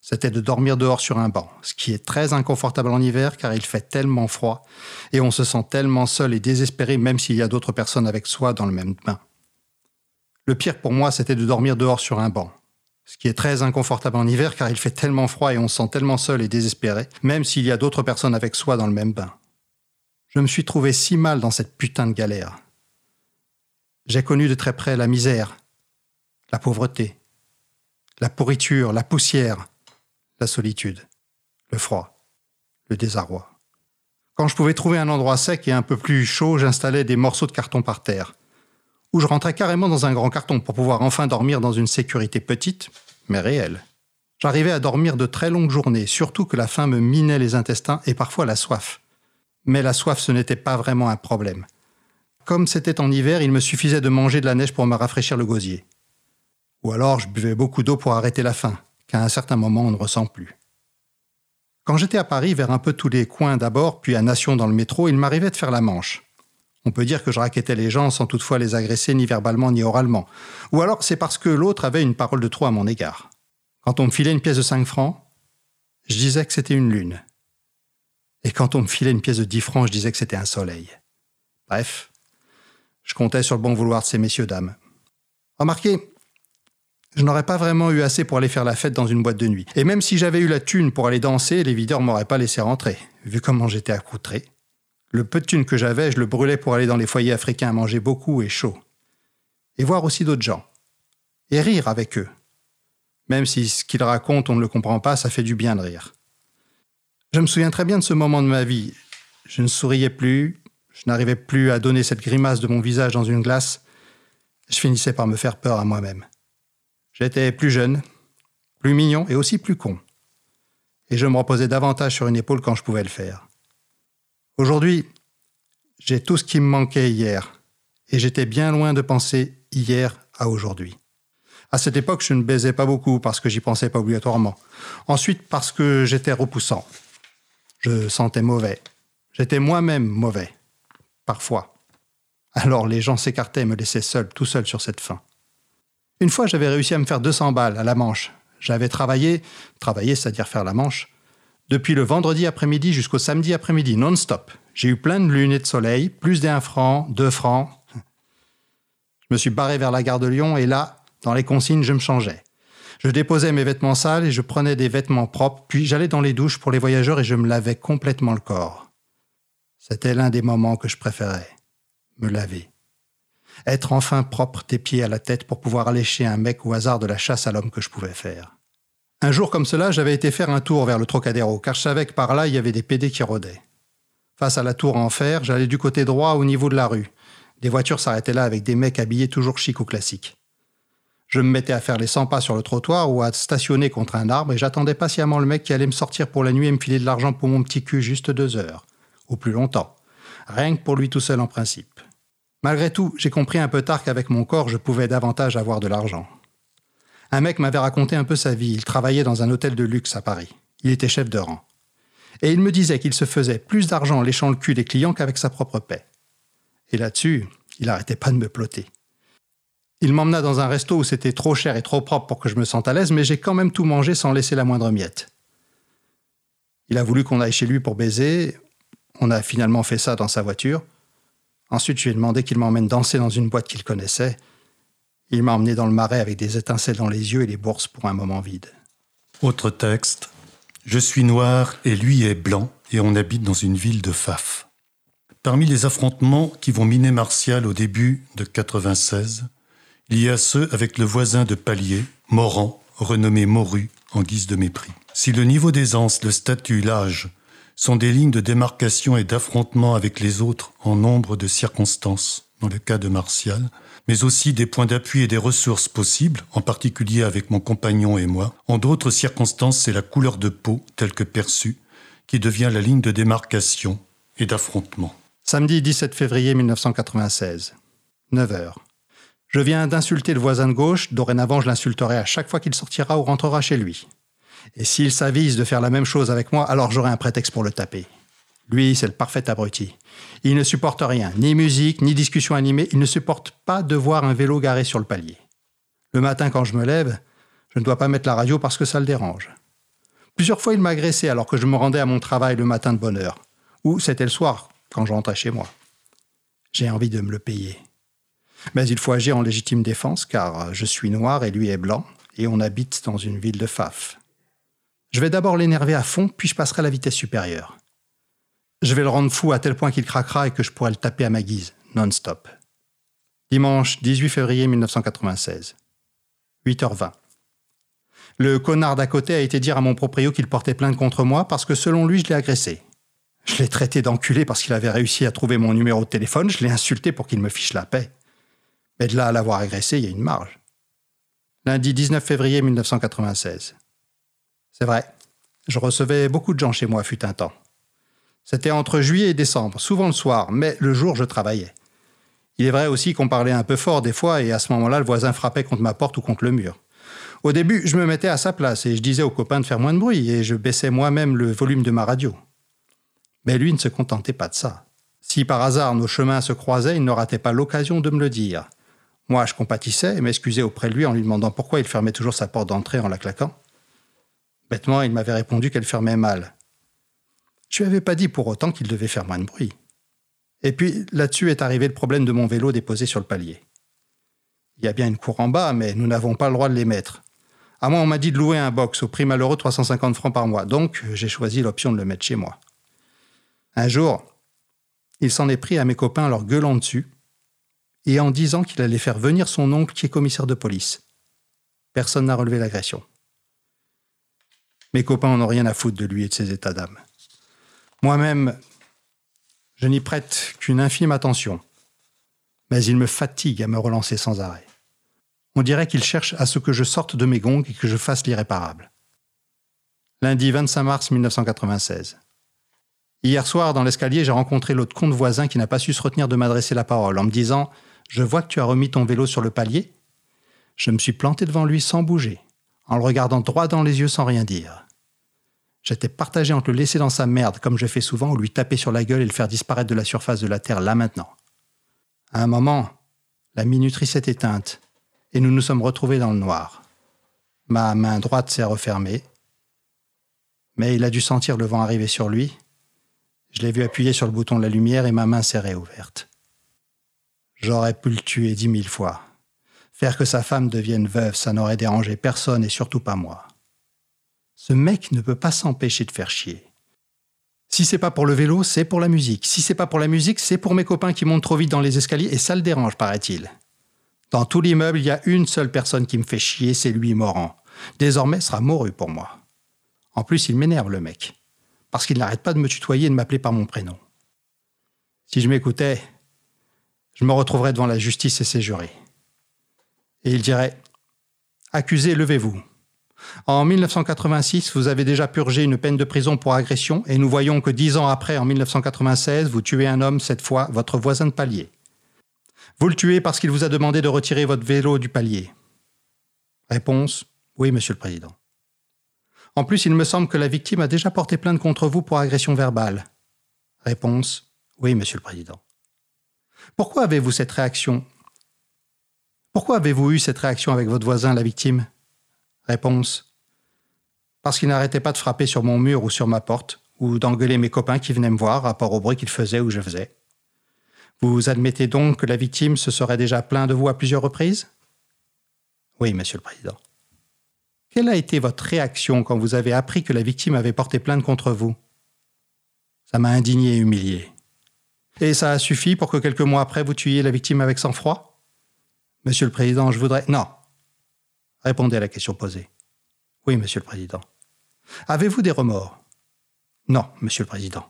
Speaker 3: c'était de dormir dehors sur un banc, ce qui est très inconfortable en hiver car il fait tellement froid et on se sent tellement seul et désespéré même s'il y a d'autres personnes avec soi dans le même bain. Le pire pour moi, c'était de dormir dehors sur un banc, ce qui est très inconfortable en hiver car il fait tellement froid et on se sent tellement seul et désespéré, même s'il y a d'autres personnes avec soi dans le même bain. Je me suis trouvé si mal dans cette putain de galère. J'ai connu de très près la misère, la pauvreté, la pourriture, la poussière, la solitude, le froid, le désarroi. Quand je pouvais trouver un endroit sec et un peu plus chaud, j'installais des morceaux de carton par terre où je rentrais carrément dans un grand carton pour pouvoir enfin dormir dans une sécurité petite, mais réelle. J'arrivais à dormir de très longues journées, surtout que la faim me minait les intestins et parfois la soif. Mais la soif, ce n'était pas vraiment un problème. Comme c'était en hiver, il me suffisait de manger de la neige pour me rafraîchir le gosier. Ou alors je buvais beaucoup d'eau pour arrêter la faim, qu'à un certain moment on ne ressent plus. Quand j'étais à Paris, vers un peu tous les coins d'abord, puis à Nation dans le métro, il m'arrivait de faire la manche. On peut dire que je raquettais les gens sans toutefois les agresser ni verbalement ni oralement. Ou alors c'est parce que l'autre avait une parole de trop à mon égard. Quand on me filait une pièce de 5 francs, je disais que c'était une lune. Et quand on me filait une pièce de 10 francs, je disais que c'était un soleil. Bref, je comptais sur le bon vouloir de ces messieurs-dames. Remarquez, je n'aurais pas vraiment eu assez pour aller faire la fête dans une boîte de nuit. Et même si j'avais eu la thune pour aller danser, les videurs m'auraient pas laissé rentrer, vu comment j'étais accoutré. Le peu de thunes que j'avais, je le brûlais pour aller dans les foyers africains manger beaucoup et chaud. Et voir aussi d'autres gens. Et rire avec eux. Même si ce qu'ils racontent, on ne le comprend pas, ça fait du bien de rire. Je me souviens très bien de ce moment de ma vie. Je ne souriais plus, je n'arrivais plus à donner cette grimace de mon visage dans une glace. Je finissais par me faire peur à moi-même. J'étais plus jeune, plus mignon et aussi plus con. Et je me reposais davantage sur une épaule quand je pouvais le faire. Aujourd'hui, j'ai tout ce qui me manquait hier, et j'étais bien loin de penser hier à aujourd'hui. À cette époque, je ne baisais pas beaucoup parce que j'y pensais pas obligatoirement. Ensuite, parce que j'étais repoussant. Je sentais mauvais. J'étais moi-même mauvais. Parfois. Alors les gens s'écartaient et me laissaient seul, tout seul sur cette fin. Une fois, j'avais réussi à me faire 200 balles à la manche. J'avais travaillé, travaillé, c'est-à-dire faire la manche, depuis le vendredi après-midi jusqu'au samedi après-midi, non-stop. J'ai eu plein de lunettes de soleil, plus d'un franc, deux francs. Je me suis barré vers la gare de Lyon et là, dans les consignes, je me changeais. Je déposais mes vêtements sales et je prenais des vêtements propres, puis j'allais dans les douches pour les voyageurs et je me lavais complètement le corps. C'était l'un des moments que je préférais. Me laver. Être enfin propre des pieds à la tête pour pouvoir allécher un mec au hasard de la chasse à l'homme que je pouvais faire. Un jour comme cela, j'avais été faire un tour vers le Trocadéro, car je savais que par là, il y avait des PD qui rôdaient. Face à la tour en fer, j'allais du côté droit au niveau de la rue. Des voitures s'arrêtaient là avec des mecs habillés toujours chic ou classiques. Je me mettais à faire les 100 pas sur le trottoir ou à stationner contre un arbre et j'attendais patiemment le mec qui allait me sortir pour la nuit et me filer de l'argent pour mon petit cul juste deux heures. Ou plus longtemps. Rien que pour lui tout seul en principe. Malgré tout, j'ai compris un peu tard qu'avec mon corps, je pouvais davantage avoir de l'argent. Un mec m'avait raconté un peu sa vie. Il travaillait dans un hôtel de luxe à Paris. Il était chef de rang. Et il me disait qu'il se faisait plus d'argent en léchant le cul des clients qu'avec sa propre paix. Et là-dessus, il arrêtait pas de me ploter. Il m'emmena dans un resto où c'était trop cher et trop propre pour que je me sente à l'aise, mais j'ai quand même tout mangé sans laisser la moindre miette. Il a voulu qu'on aille chez lui pour baiser. On a finalement fait ça dans sa voiture. Ensuite, je lui ai demandé qu'il m'emmène danser dans une boîte qu'il connaissait. Il m'a emmené dans le marais avec des étincelles dans les yeux et les bourses pour un moment vide.
Speaker 1: Autre texte. Je suis noir et lui est blanc et on habite dans une ville de Faf. Parmi les affrontements qui vont miner Martial au début de 96, il y a ceux avec le voisin de palier, Morand, renommé Moru, en guise de mépris. Si le niveau d'aisance, le statut, l'âge sont des lignes de démarcation et d'affrontement avec les autres en nombre de circonstances, dans le cas de Martial, mais aussi des points d'appui et des ressources possibles, en particulier avec mon compagnon et moi. En d'autres circonstances, c'est la couleur de peau, telle que perçue, qui devient la ligne de démarcation et d'affrontement.
Speaker 3: Samedi 17 février 1996, 9 h. Je viens d'insulter le voisin de gauche, dorénavant je l'insulterai à chaque fois qu'il sortira ou rentrera chez lui. Et s'il s'avise de faire la même chose avec moi, alors j'aurai un prétexte pour le taper. Lui, c'est le parfait abruti. Il ne supporte rien, ni musique, ni discussion animée, il ne supporte pas de voir un vélo garé sur le palier. Le matin, quand je me lève, je ne dois pas mettre la radio parce que ça le dérange. Plusieurs fois, il m'a agressé alors que je me rendais à mon travail le matin de bonne heure, ou c'était le soir, quand je rentrais chez moi. J'ai envie de me le payer. Mais il faut agir en légitime défense, car je suis noir et lui est blanc, et on habite dans une ville de Faf. Je vais d'abord l'énerver à fond, puis je passerai à la vitesse supérieure. Je vais le rendre fou à tel point qu'il craquera et que je pourrai le taper à ma guise, non-stop. Dimanche 18 février 1996. 8h20. Le connard d'à côté a été dire à mon proprio qu'il portait plainte contre moi parce que selon lui, je l'ai agressé. Je l'ai traité d'enculé parce qu'il avait réussi à trouver mon numéro de téléphone, je l'ai insulté pour qu'il me fiche la paix. Mais de là à l'avoir agressé, il y a une marge. Lundi 19 février 1996. C'est vrai, je recevais beaucoup de gens chez moi fut un temps. C'était entre juillet et décembre, souvent le soir, mais le jour je travaillais. Il est vrai aussi qu'on parlait un peu fort des fois et à ce moment-là le voisin frappait contre ma porte ou contre le mur. Au début, je me mettais à sa place et je disais aux copains de faire moins de bruit et je baissais moi-même le volume de ma radio. Mais lui ne se contentait pas de ça. Si par hasard nos chemins se croisaient, il ne ratait pas l'occasion de me le dire. Moi, je compatissais et m'excusais auprès de lui en lui demandant pourquoi il fermait toujours sa porte d'entrée en la claquant. Bêtement, il m'avait répondu qu'elle fermait mal. Je lui avais pas dit pour autant qu'il devait faire moins de bruit. Et puis là-dessus est arrivé le problème de mon vélo déposé sur le palier. Il y a bien une cour en bas, mais nous n'avons pas le droit de les mettre. À moi, on m'a dit de louer un box au prix malheureux 350 francs par mois, donc j'ai choisi l'option de le mettre chez moi. Un jour, il s'en est pris à mes copains en leur gueulant dessus et en disant qu'il allait faire venir son oncle qui est commissaire de police. Personne n'a relevé l'agression. Mes copains n'ont rien à foutre de lui et de ses états d'âme. Moi-même, je n'y prête qu'une infime attention, mais il me fatigue à me relancer sans arrêt. On dirait qu'il cherche à ce que je sorte de mes gongs et que je fasse l'irréparable. Lundi 25 mars 1996. Hier soir, dans l'escalier, j'ai rencontré l'autre compte voisin qui n'a pas su se retenir de m'adresser la parole en me disant Je vois que tu as remis ton vélo sur le palier. Je me suis planté devant lui sans bouger, en le regardant droit dans les yeux sans rien dire. J'étais partagé entre le laisser dans sa merde, comme je fais souvent, ou lui taper sur la gueule et le faire disparaître de la surface de la Terre là maintenant. À un moment, la minuterie s'est éteinte, et nous nous sommes retrouvés dans le noir. Ma main droite s'est refermée, mais il a dû sentir le vent arriver sur lui. Je l'ai vu appuyer sur le bouton de la lumière et ma main s'est réouverte. J'aurais pu le tuer dix mille fois. Faire que sa femme devienne veuve, ça n'aurait dérangé personne et surtout pas moi. Ce mec ne peut pas s'empêcher de faire chier. Si c'est pas pour le vélo, c'est pour la musique. Si c'est pas pour la musique, c'est pour mes copains qui montent trop vite dans les escaliers et ça le dérange, paraît-il. Dans tout l'immeuble, il y a une seule personne qui me fait chier, c'est lui, Morand. Désormais, sera mouru pour moi. En plus, il m'énerve, le mec. Parce qu'il n'arrête pas de me tutoyer et de m'appeler par mon prénom. Si je m'écoutais, je me retrouverais devant la justice et ses jurés. Et il dirait Accusé, levez-vous. En 1986, vous avez déjà purgé une peine de prison pour agression et nous voyons que dix ans après, en 1996, vous tuez un homme, cette fois votre voisin de palier. Vous le tuez parce qu'il vous a demandé de retirer votre vélo du palier. Réponse Oui, Monsieur le Président. En plus, il me semble que la victime a déjà porté plainte contre vous pour agression verbale. Réponse Oui, Monsieur le Président. Pourquoi avez-vous cette réaction? Pourquoi avez-vous eu cette réaction avec votre voisin, la victime? Réponse Parce qu'il n'arrêtait pas de frapper sur mon mur ou sur ma porte, ou d'engueuler mes copains qui venaient me voir rapport au bruit qu'il faisait ou je faisais. Vous admettez donc que la victime se serait déjà plaint de vous à plusieurs reprises? Oui, Monsieur le Président. Quelle a été votre réaction quand vous avez appris que la victime avait porté plainte contre vous? Ça m'a indigné et humilié. Et ça a suffi pour que quelques mois après vous tuiez la victime avec sang-froid? Monsieur le Président, je voudrais... Non, Répondez à la question posée. Oui, Monsieur le Président. Avez-vous des remords? Non, Monsieur le Président.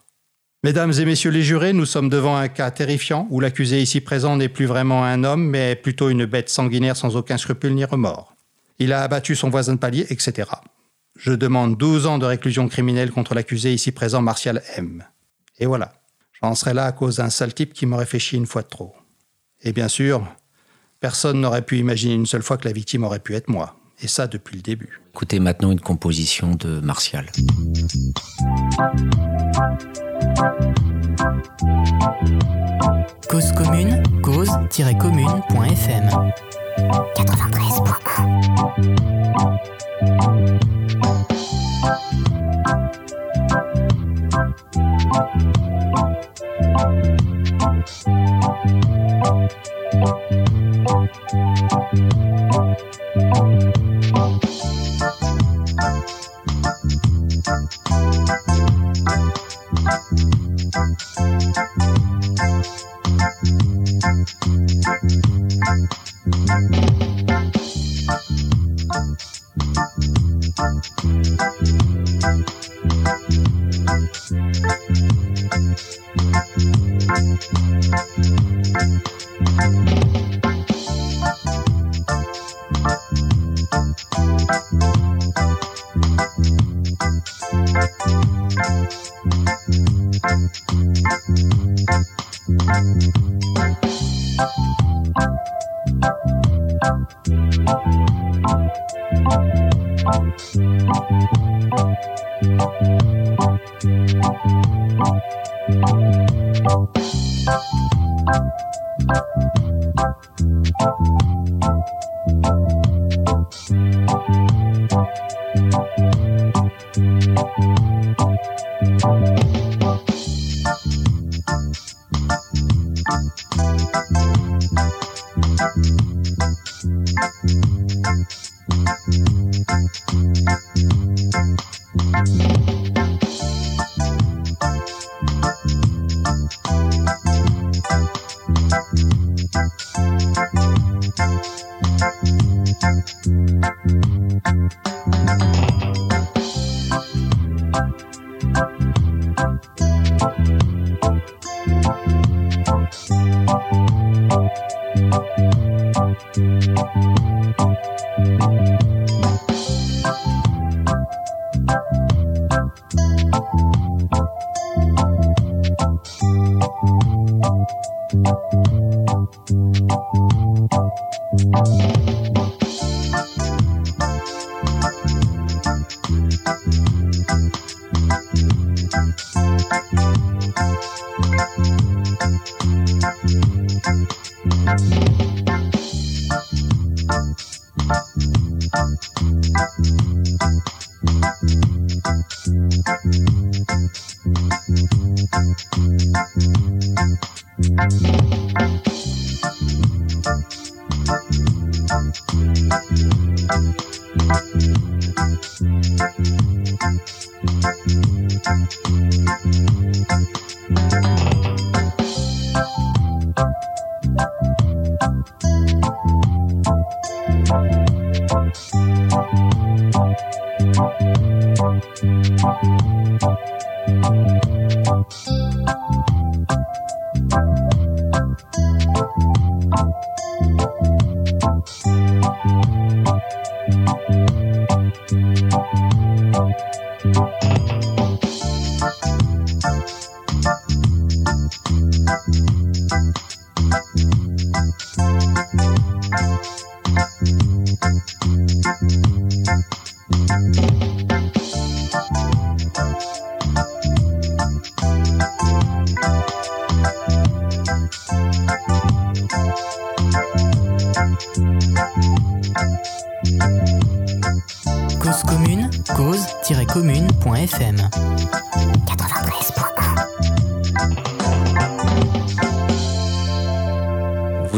Speaker 3: Mesdames et Messieurs les jurés, nous sommes devant un cas terrifiant où l'accusé ici présent n'est plus vraiment un homme, mais plutôt une bête sanguinaire sans aucun scrupule ni remords. Il a abattu son voisin de palier, etc. Je demande 12 ans de réclusion criminelle contre l'accusé ici présent, Martial M. Et voilà. J'en serais là à cause d'un sale type qui m'aurait fait une fois de trop. Et bien sûr, Personne n'aurait pu imaginer une seule fois que la victime aurait pu être moi. Et ça depuis le début.
Speaker 2: Écoutez maintenant une composition de Martial.
Speaker 4: Cause commune, cause-commune.fm 93.1
Speaker 5: Thank you.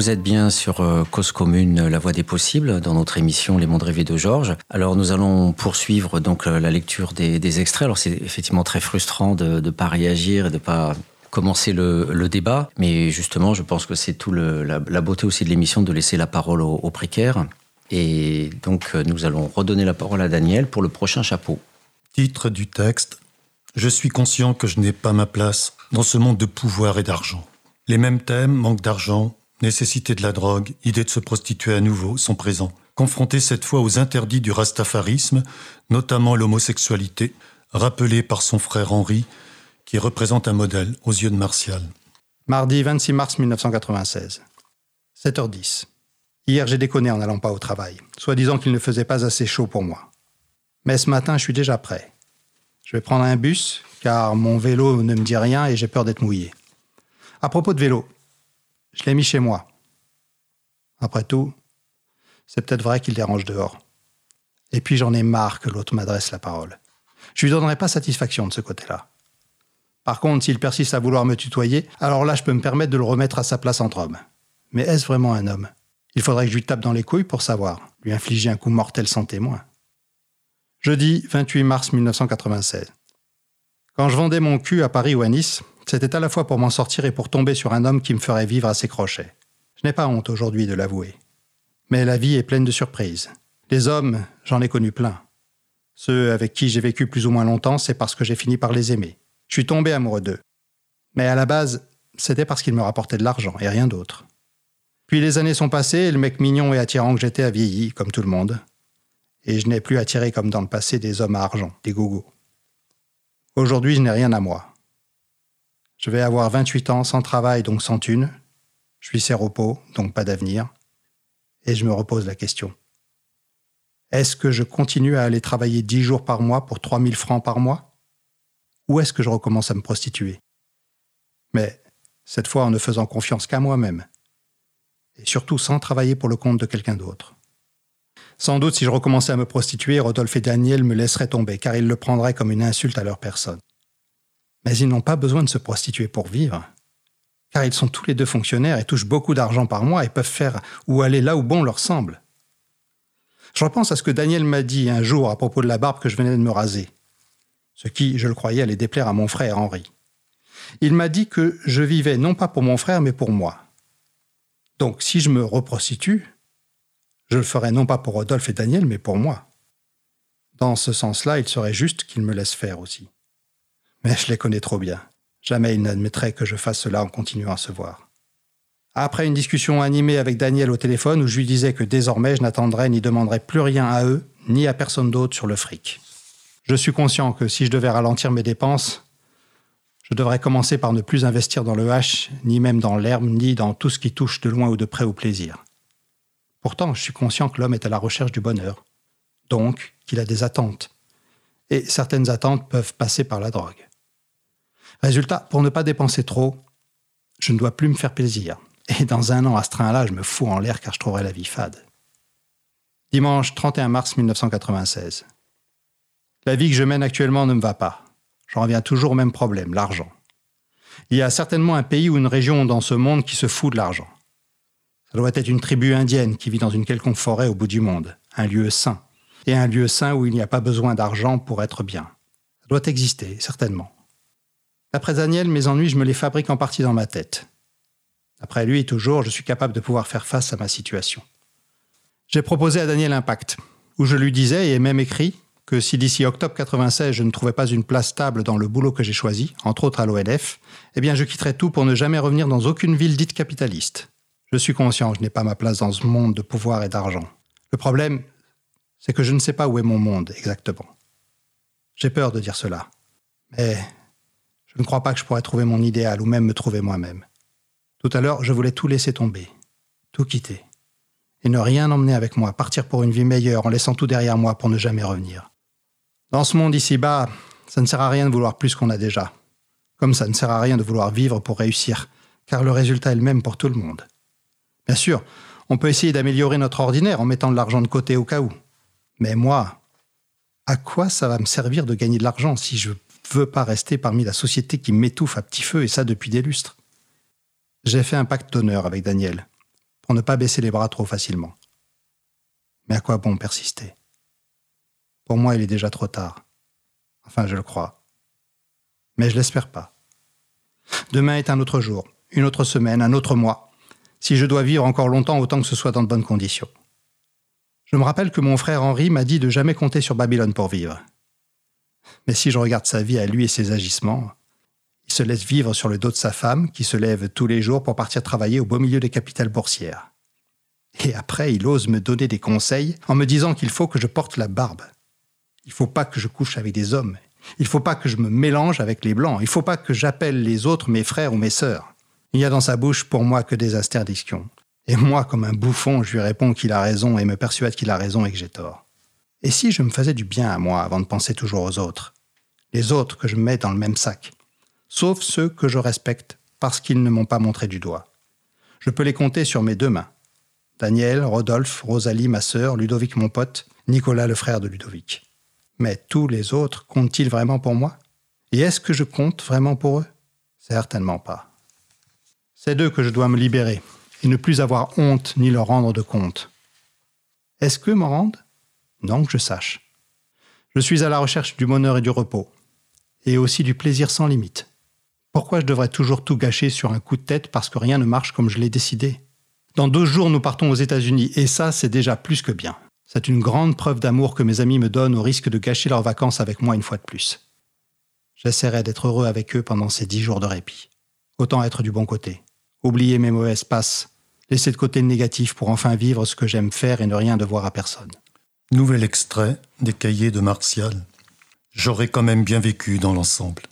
Speaker 2: Vous êtes bien sur euh, Cause Commune, La Voix des Possibles, dans notre émission Les Mondes Rêvés de Georges. Alors nous allons poursuivre donc euh, la lecture des, extraits. Alors c'est effectivement très frustrant de ne pas réagir et de ne pas commencer le, débat, mais justement je pense que c'est tout la, beauté aussi de l'émission de laisser la parole aux, précaires. Et donc euh, nous allons redonner la parole à Daniel pour le prochain chapeau.
Speaker 1: Titre du texte Je suis conscient que je n'ai pas ma place dans ce monde de pouvoir et d'argent. Les mêmes thèmes, manque d'argent, nécessité de la drogue, idée de se prostituer à nouveau, sont présents. Confrontés cette fois aux interdits du rastafarisme, notamment l'homosexualité, rappelée par son frère Henri, qui représente un modèle aux yeux de Martial.
Speaker 3: Mardi 26 mars 1996. 7h10. Hier, j'ai déconné en n'allant pas au travail, soi-disant qu'il ne faisait pas assez chaud pour moi. Mais ce matin, je suis déjà prêt. Je vais prendre un bus, car mon vélo ne me dit rien et j'ai peur d'être mouillé. À propos de vélo, je l'ai mis chez moi. Après tout, c'est peut-être vrai qu'il dérange dehors. Et puis j'en ai marre que l'autre m'adresse la parole. Je lui donnerai pas satisfaction de ce côté-là. Par contre, s'il persiste à vouloir me tutoyer, alors là je peux me permettre de le remettre à sa place entre hommes. Mais est-ce vraiment un homme? Il faudrait que je lui tape dans les couilles pour savoir, lui infliger un coup mortel sans témoin. Jeudi 28 mars 1996. Quand je vendais mon cul à Paris ou à Nice, c'était à la fois pour m'en sortir et pour tomber sur un homme qui me ferait vivre à ses crochets. Je n'ai pas honte aujourd'hui de l'avouer. Mais la vie est pleine de surprises. Les hommes, j'en ai connu plein. Ceux avec qui j'ai vécu plus ou moins longtemps, c'est parce que j'ai fini par les aimer. Je suis tombé amoureux d'eux. Mais à la base, c'était parce qu'ils me rapportaient de l'argent et rien d'autre. Puis les années sont passées et le mec mignon et attirant que j'étais a vieilli, comme tout le monde. Et je n'ai plus attiré comme dans le passé des hommes à argent, des gogos. Aujourd'hui, je n'ai rien à moi. Je vais avoir 28 ans sans travail, donc sans thune. Je suis séropo, donc pas d'avenir. Et je me repose la question. Est-ce que je continue à aller travailler 10 jours par mois pour 3000 francs par mois? Ou est-ce que je recommence à me prostituer? Mais cette fois en ne faisant confiance qu'à moi-même. Et surtout sans travailler pour le compte de quelqu'un d'autre. Sans doute, si je recommençais à me prostituer, Rodolphe et Daniel me laisseraient tomber, car ils le prendraient comme une insulte à leur personne. Mais ils n'ont pas besoin de se prostituer pour vivre, car ils sont tous les deux fonctionnaires et touchent beaucoup d'argent par mois et peuvent faire ou aller là où bon leur semble. Je repense à ce que Daniel m'a dit un jour à propos de la barbe que je venais de me raser, ce qui, je le croyais, allait déplaire à mon frère Henri. Il m'a dit que je vivais non pas pour mon frère, mais pour moi. Donc, si je me reprostitue, je le ferai non pas pour Rodolphe et Daniel, mais pour moi. Dans ce sens-là, il serait juste qu'ils me laissent faire aussi. Mais je les connais trop bien. Jamais ils n'admettraient que je fasse cela en continuant à se voir. Après une discussion animée avec Daniel au téléphone où je lui disais que désormais je n'attendrais ni demanderais plus rien à eux, ni à personne d'autre sur le fric. Je suis conscient que si je devais ralentir mes dépenses, je devrais commencer par ne plus investir dans le H, ni même dans l'herbe, ni dans tout ce qui touche de loin ou de près au plaisir. Pourtant, je suis conscient que l'homme est à la recherche du bonheur, donc qu'il a des attentes. Et certaines attentes peuvent passer par la drogue. Résultat, pour ne pas dépenser trop, je ne dois plus me faire plaisir. Et dans un an à ce train-là, je me fous en l'air car je trouverai la vie fade. Dimanche 31 mars 1996. La vie que je mène actuellement ne me va pas. J'en reviens toujours au même problème, l'argent. Il y a certainement un pays ou une région dans ce monde qui se fout de l'argent. Ça doit être une tribu indienne qui vit dans une quelconque forêt au bout du monde, un lieu sain, et un lieu sain où il n'y a pas besoin d'argent pour être bien. Ça doit exister, certainement. D'après Daniel, mes ennuis, je me les fabrique en partie dans ma tête. Après lui, toujours, je suis capable de pouvoir faire face à ma situation. J'ai proposé à Daniel un pacte, où je lui disais, et même écrit, que si d'ici octobre 96 je ne trouvais pas une place stable dans le boulot que j'ai choisi, entre autres à l'ONF, eh bien je quitterais tout pour ne jamais revenir dans aucune ville dite capitaliste. Je suis conscient, je n'ai pas ma place dans ce monde de pouvoir et d'argent. Le problème, c'est que je ne sais pas où est mon monde exactement. J'ai peur de dire cela. Mais je ne crois pas que je pourrais trouver mon idéal ou même me trouver moi-même. Tout à l'heure, je voulais tout laisser tomber, tout quitter, et ne rien emmener avec moi, partir pour une vie meilleure en laissant tout derrière moi pour ne jamais revenir. Dans ce monde ici-bas, ça ne sert à rien de vouloir plus qu'on a déjà, comme ça ne sert à rien de vouloir vivre pour réussir, car le résultat est le même pour tout le monde. Bien sûr, on peut essayer d'améliorer notre ordinaire en mettant de l'argent de côté au cas où. Mais moi, à quoi ça va me servir de gagner de l'argent si je veux pas rester parmi la société qui m'étouffe à petit feu et ça depuis des lustres J'ai fait un pacte d'honneur avec Daniel. pour ne pas baisser les bras trop facilement. Mais à quoi bon persister? Pour moi, il est déjà trop tard. Enfin, je le crois. Mais je l'espère pas. Demain est un autre jour, une autre semaine, un autre mois, si je dois vivre encore longtemps autant que ce soit dans de bonnes conditions. Je me rappelle que mon frère Henri m'a dit de jamais compter sur Babylone pour vivre. Mais si je regarde sa vie à lui et ses agissements, il se laisse vivre sur le dos de sa femme, qui se lève tous les jours pour partir travailler au beau milieu des capitales boursières. Et après, il ose me donner des conseils en me disant qu'il faut que je porte la barbe. Il faut pas que je couche avec des hommes. Il faut pas que je me mélange avec les blancs. Il faut pas que j'appelle les autres mes frères ou mes sœurs. Il n'y a dans sa bouche pour moi que des interdictions. Et moi, comme un bouffon, je lui réponds qu'il a raison et me persuade qu'il a raison et que j'ai tort. Et si je me faisais du bien à moi avant de penser toujours aux autres? Les autres que je mets dans le même sac. Sauf ceux que je respecte parce qu'ils ne m'ont pas montré du doigt. Je peux les compter sur mes deux mains. Daniel, Rodolphe, Rosalie, ma sœur, Ludovic, mon pote, Nicolas, le frère de Ludovic. Mais tous les autres comptent-ils vraiment pour moi? Et est-ce que je compte vraiment pour eux? Certainement pas. C'est d'eux que je dois me libérer et ne plus avoir honte ni leur rendre de compte. Est-ce qu'eux m'en rendent Non que je sache. Je suis à la recherche du bonheur et du repos, et aussi du plaisir sans limite. Pourquoi je devrais toujours tout gâcher sur un coup de tête parce que rien ne marche comme je l'ai décidé? Dans deux jours, nous partons aux États-Unis, et ça, c'est déjà plus que bien. C'est une grande preuve d'amour que mes amis me donnent au risque de gâcher leurs vacances avec moi une fois de plus. J'essaierai d'être heureux avec eux pendant ces dix jours de répit. Autant être du bon côté. Oublier mes mauvaises passes, laisser de côté le négatif pour enfin vivre ce que j'aime faire et ne rien devoir à personne.
Speaker 1: Nouvel extrait des cahiers de Martial. J'aurais quand même bien vécu dans l'ensemble.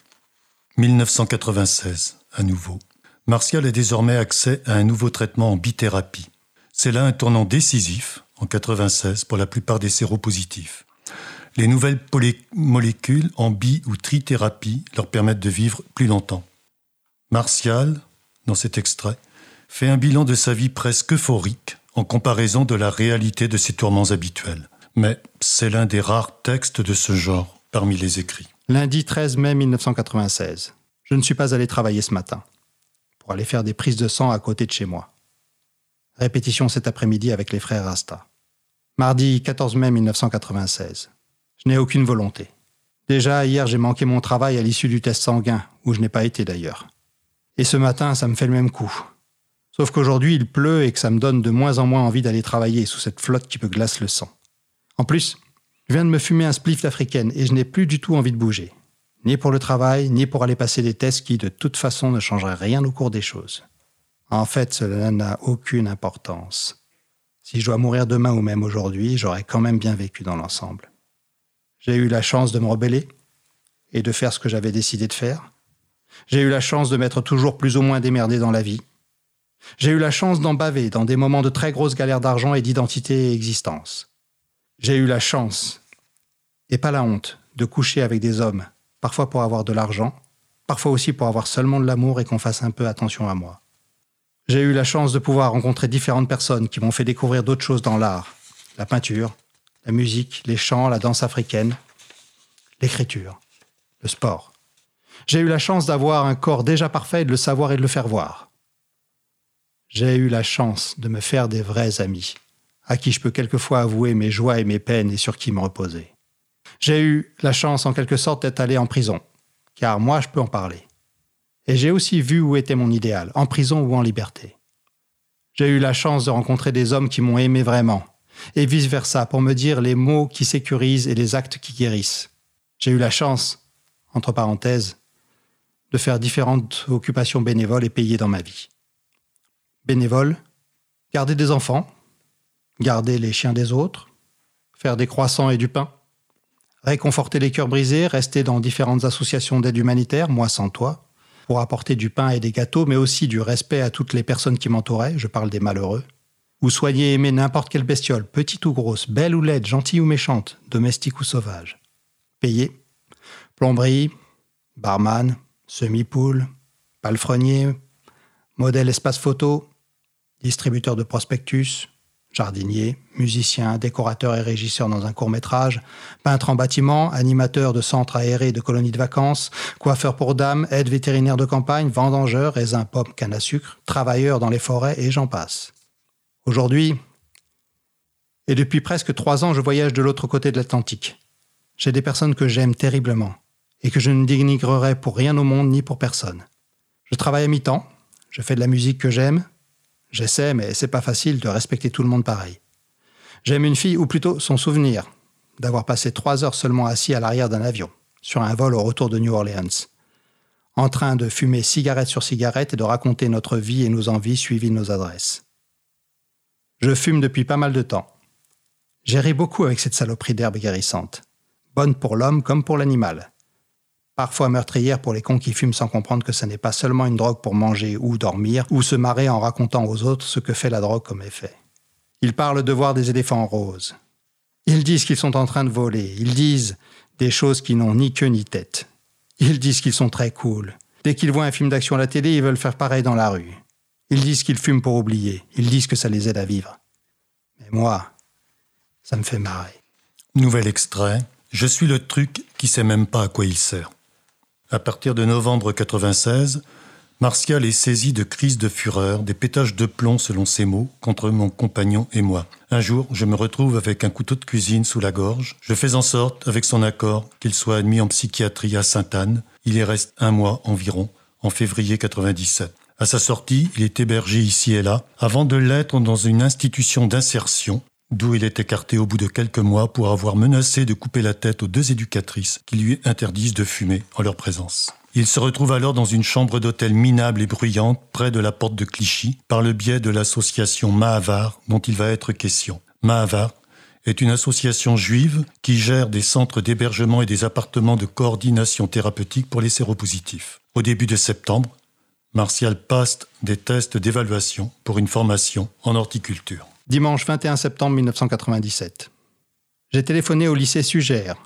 Speaker 1: 1996, à nouveau. Martial a désormais accès à un nouveau traitement en bithérapie. C'est là un tournant décisif, en 96, pour la plupart des séropositifs. Les nouvelles molécules en bi- ou trithérapie leur permettent de vivre plus longtemps. Martial, dans cet extrait, fait un bilan de sa vie presque euphorique en comparaison de la réalité de ses tourments habituels mais c'est l'un des rares textes de ce genre parmi les écrits.
Speaker 3: Lundi 13 mai 1996. Je ne suis pas allé travailler ce matin, pour aller faire des prises de sang à côté de chez moi. Répétition cet après-midi avec les frères Rasta. Mardi 14 mai 1996. Je n'ai aucune volonté. Déjà, hier, j'ai manqué mon travail à l'issue du test sanguin, où je n'ai pas été d'ailleurs. Et ce matin, ça me fait le même coup. Sauf qu'aujourd'hui, il pleut et que ça me donne de moins en moins envie d'aller travailler sous cette flotte qui peut glace le sang. En plus, je viens de me fumer un spliff d'africaine et je n'ai plus du tout envie de bouger. Ni pour le travail, ni pour aller passer des tests qui, de toute façon, ne changeraient rien au cours des choses. En fait, cela n'a aucune importance. Si je dois mourir demain ou même aujourd'hui, j'aurais quand même bien vécu dans l'ensemble. J'ai eu la chance de me rebeller et de faire ce que j'avais décidé de faire. J'ai eu la chance de m'être toujours plus ou moins démerdé dans la vie. J'ai eu la chance d'en baver dans des moments de très grosses galères d'argent et d'identité et existence. J'ai eu la chance, et pas la honte, de coucher avec des hommes, parfois pour avoir de l'argent, parfois aussi pour avoir seulement de l'amour et qu'on fasse un peu attention à moi. J'ai eu la chance de pouvoir rencontrer différentes personnes qui m'ont fait découvrir d'autres choses dans l'art, la peinture, la musique, les chants, la danse africaine, l'écriture, le sport. J'ai eu la chance d'avoir un corps déjà parfait et de le savoir et de le faire voir. J'ai eu la chance de me faire des vrais amis, à qui je peux quelquefois avouer mes joies et mes peines et sur qui me reposer. J'ai eu la chance en quelque sorte d'être allé en prison, car moi je peux en parler. Et j'ai aussi vu où était mon idéal, en prison ou en liberté. J'ai eu la chance de rencontrer des hommes qui m'ont aimé vraiment, et vice-versa, pour me dire les mots qui sécurisent et les actes qui guérissent. J'ai eu la chance, entre parenthèses, de faire différentes occupations bénévoles et payées dans ma vie. Bénévole, garder des enfants, garder les chiens des autres, faire des croissants et du pain, réconforter les cœurs brisés, rester dans différentes associations d'aide humanitaire, moi sans toi, pour apporter du pain et des gâteaux, mais aussi du respect à toutes les personnes qui m'entouraient, je parle des malheureux, ou soigner et aimer n'importe quelle bestiole, petite ou grosse, belle ou laide, gentille ou méchante, domestique ou sauvage. Payer, plomberie, barman, semi-poule, palefrenier, modèle espace photo, distributeur de prospectus, Jardinier, musicien, décorateur et régisseur dans un court métrage, peintre en bâtiment, animateur de centres aérés de colonies de vacances, coiffeur pour dames, aide vétérinaire de campagne, vendangeur, raisin, pomme, canne à sucre, travailleur dans les forêts et j'en passe. Aujourd'hui, et depuis presque trois ans, je voyage de l'autre côté de l'Atlantique. J'ai des personnes que j'aime terriblement et que je ne dénigrerai pour rien au monde ni pour personne. Je travaille à mi-temps, je fais de la musique que j'aime. J'essaie, mais c'est pas facile de respecter tout le monde pareil. J'aime une fille, ou plutôt son souvenir, d'avoir passé trois heures seulement assis à l'arrière d'un avion, sur un vol au retour de New Orleans, en train de fumer cigarette sur cigarette et de raconter notre vie et nos envies suivies de nos adresses. Je fume depuis pas mal de temps. J'ai ri beaucoup avec cette saloperie d'herbe guérissante, bonne pour l'homme comme pour l'animal parfois meurtrière pour les cons qui fument sans comprendre que ce n'est pas seulement une drogue pour manger ou dormir, ou se marrer en racontant aux autres ce que fait la drogue comme effet. Ils parlent de voir des éléphants roses. Ils disent qu'ils sont en train de voler. Ils disent des choses qui n'ont ni queue ni tête. Ils disent qu'ils sont très cool. Dès qu'ils voient un film d'action à la télé, ils veulent faire pareil dans la rue. Ils disent qu'ils fument pour oublier. Ils disent que ça les aide à vivre. Mais moi, ça me fait marrer.
Speaker 1: Nouvel extrait. Je suis le truc qui sait même pas à quoi il sert. À partir de novembre 96, Martial est saisi de crises de fureur, des pétages de plomb selon ses mots, contre mon compagnon et moi. Un jour, je me retrouve avec un couteau de cuisine sous la gorge. Je fais en sorte, avec son accord, qu'il soit admis en psychiatrie à Sainte-Anne. Il y reste un mois environ, en février 97. À sa sortie, il est hébergé ici et là, avant de l'être dans une institution d'insertion, d'où il est écarté au bout de quelques mois pour avoir menacé de couper la tête aux deux éducatrices qui lui interdisent de fumer en leur présence. Il se retrouve alors dans une chambre d'hôtel minable et bruyante près de la porte de Clichy par le biais de l'association Mahavar dont il va être question. Mahavar est une association juive qui gère des centres d'hébergement et des appartements de coordination thérapeutique pour les séropositifs. Au début de septembre, Martial passe des tests d'évaluation pour une formation en horticulture
Speaker 3: dimanche 21 septembre 1997. J'ai téléphoné au lycée Sugère.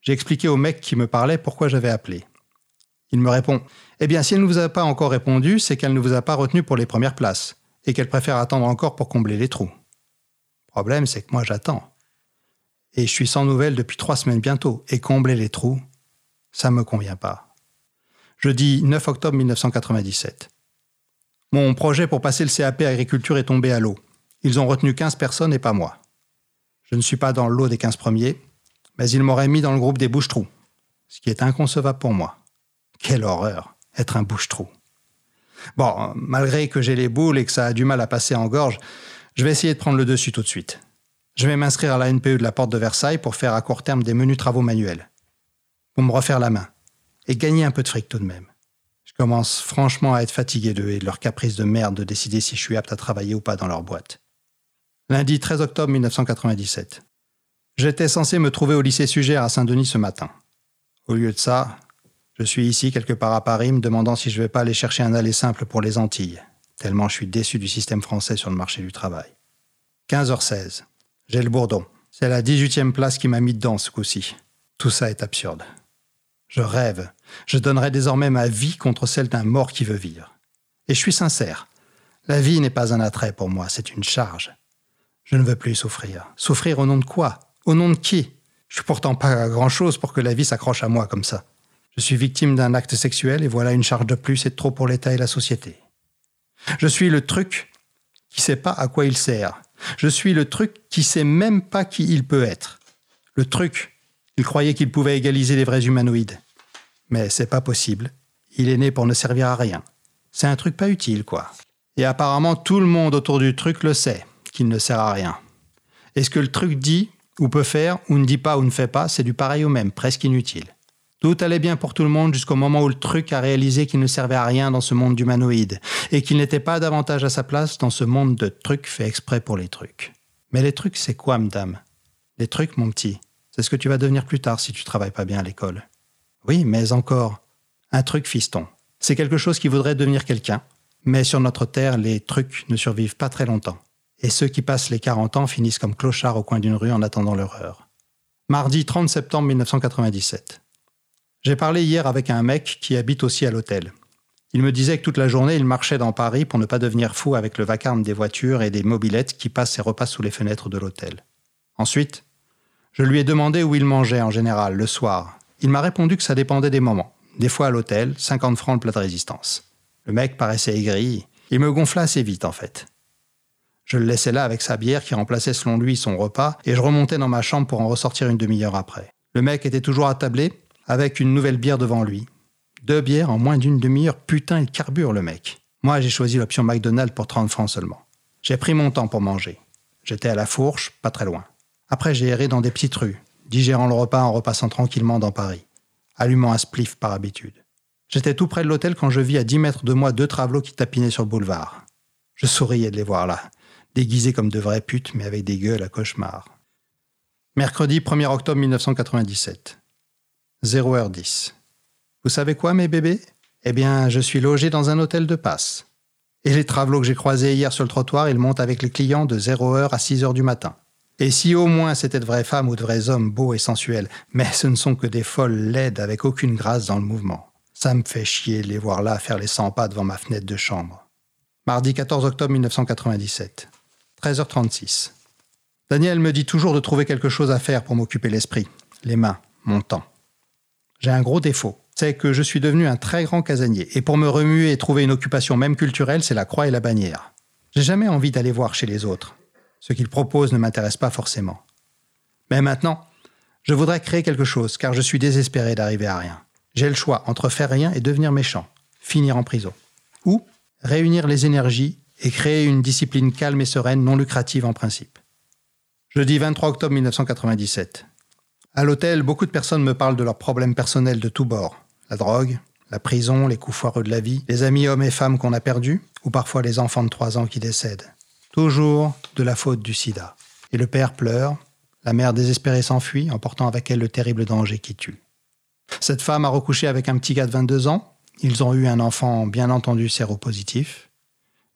Speaker 3: J'ai expliqué au mec qui me parlait pourquoi j'avais appelé. Il me répond Eh bien, si elle ne vous a pas encore répondu, c'est qu'elle ne vous a pas retenu pour les premières places et qu'elle préfère attendre encore pour combler les trous. Problème, c'est que moi, j'attends. Et je suis sans nouvelles depuis trois semaines bientôt, et combler les trous, ça me convient pas. Jeudi 9 octobre 1997. Mon projet pour passer le CAP agriculture est tombé à l'eau. Ils ont retenu 15 personnes et pas moi. Je ne suis pas dans l'eau des 15 premiers, mais ils m'auraient mis dans le groupe des bouche-trous, ce qui est inconcevable pour moi. Quelle horreur, être un bouche-trou. Bon, malgré que j'ai les boules et que ça a du mal à passer en gorge, je vais essayer de prendre le dessus tout de suite. Je vais m'inscrire à la NPE de la Porte de Versailles pour faire à court terme des menus travaux manuels. Pour me refaire la main. Et gagner un peu de fric tout de même. Je commence franchement à être fatigué d'eux et de leur caprice de merde de décider si je suis apte à travailler ou pas dans leur boîte lundi 13 octobre 1997. J'étais censé me trouver au lycée Sugère à Saint-Denis ce matin. Au lieu de ça, je suis ici quelque part à Paris me demandant si je vais pas aller chercher un aller simple pour les Antilles, tellement je suis déçu du système français sur le marché du travail. 15h16. J'ai le bourdon. C'est la 18e place qui m'a mis dedans ce coup-ci. Tout ça est absurde. Je rêve. Je donnerai désormais ma vie contre celle d'un mort qui veut vivre. Et je suis sincère. La vie n'est pas un attrait pour moi, c'est une charge. Je ne veux plus souffrir. Souffrir au nom de quoi? Au nom de qui? Je suis pourtant pas grand-chose pour que la vie s'accroche à moi comme ça. Je suis victime d'un acte sexuel et voilà une charge de plus et trop pour l'État et la société. Je suis le truc qui sait pas à quoi il sert. Je suis le truc qui sait même pas qui il peut être. Le truc, il croyait qu'il pouvait égaliser les vrais humanoïdes. Mais c'est pas possible. Il est né pour ne servir à rien. C'est un truc pas utile, quoi. Et apparemment tout le monde autour du truc le sait qu'il ne sert à rien. Et ce que le truc dit, ou peut faire, ou ne dit pas, ou ne fait pas, c'est du pareil au même, presque inutile. Tout allait bien pour tout le monde jusqu'au moment où le truc a réalisé qu'il ne servait à rien dans ce monde d'humanoïdes, et qu'il n'était pas davantage à sa place dans ce monde de trucs fait exprès pour les trucs. Mais les trucs, c'est quoi, madame? Les trucs, mon petit, c'est ce que tu vas devenir plus tard si tu travailles pas bien à l'école. Oui, mais encore, un truc fiston. C'est quelque chose qui voudrait devenir quelqu'un, mais sur notre Terre, les trucs ne survivent pas très longtemps et ceux qui passent les 40 ans finissent comme clochards au coin d'une rue en attendant leur heure. Mardi 30 septembre 1997. J'ai parlé hier avec un mec qui habite aussi à l'hôtel. Il me disait que toute la journée, il marchait dans Paris pour ne pas devenir fou avec le vacarme des voitures et des mobilettes qui passent et repassent sous les fenêtres de l'hôtel. Ensuite, je lui ai demandé où il mangeait en général, le soir. Il m'a répondu que ça dépendait des moments. Des fois à l'hôtel, 50 francs le plat de résistance. Le mec paraissait aigri. Il me gonfla assez vite, en fait. Je le laissais là avec sa bière qui remplaçait selon lui son repas, et je remontais dans ma chambre pour en ressortir une demi-heure après. Le mec était toujours attablé, avec une nouvelle bière devant lui. Deux bières en moins d'une demi-heure, putain, il carbure le mec. Moi, j'ai choisi l'option McDonald's pour 30 francs seulement. J'ai pris mon temps pour manger. J'étais à la fourche, pas très loin. Après, j'ai erré dans des petites rues, digérant le repas en repassant tranquillement dans Paris, allumant un spliff par habitude. J'étais tout près de l'hôtel quand je vis à 10 mètres de moi deux travelots qui tapinaient sur le boulevard. Je souriais de les voir là, déguisés comme de vraies putes, mais avec des gueules à cauchemar. Mercredi 1er octobre 1997. 0h10. Vous savez quoi, mes bébés? Eh bien, je suis logé dans un hôtel de passe. Et les travelots que j'ai croisés hier sur le trottoir, ils montent avec les clients de 0h à 6h du matin. Et si au moins c'était de vraies femmes ou de vrais hommes beaux et sensuels, mais ce ne sont que des folles laides avec aucune grâce dans le mouvement. Ça me fait chier les voir là faire les 100 pas devant ma fenêtre de chambre. Mardi 14 octobre 1997. 13h36. Daniel me dit toujours de trouver quelque chose à faire pour m'occuper l'esprit, les mains, mon temps. J'ai un gros défaut, c'est que je suis devenu un très grand casanier, et pour me remuer et trouver une occupation même culturelle, c'est la croix et la bannière. J'ai jamais envie d'aller voir chez les autres. Ce qu'ils proposent ne m'intéresse pas forcément. Mais maintenant, je voudrais créer quelque chose, car je suis désespéré d'arriver à rien. J'ai le choix entre faire rien et devenir méchant, finir en prison. Ou réunir les énergies et créer une discipline calme et sereine non lucrative en principe. Jeudi 23 octobre 1997. À l'hôtel, beaucoup de personnes me parlent de leurs problèmes personnels de tous bords. La drogue, la prison, les coups foireux de la vie, les amis hommes et femmes qu'on a perdus, ou parfois les enfants de 3 ans qui décèdent. Toujours de la faute du sida. Et le père pleure, la mère désespérée s'enfuit, emportant avec elle le terrible danger qui tue. Cette femme a recouché avec un petit gars de 22 ans. Ils ont eu un enfant bien entendu séropositif.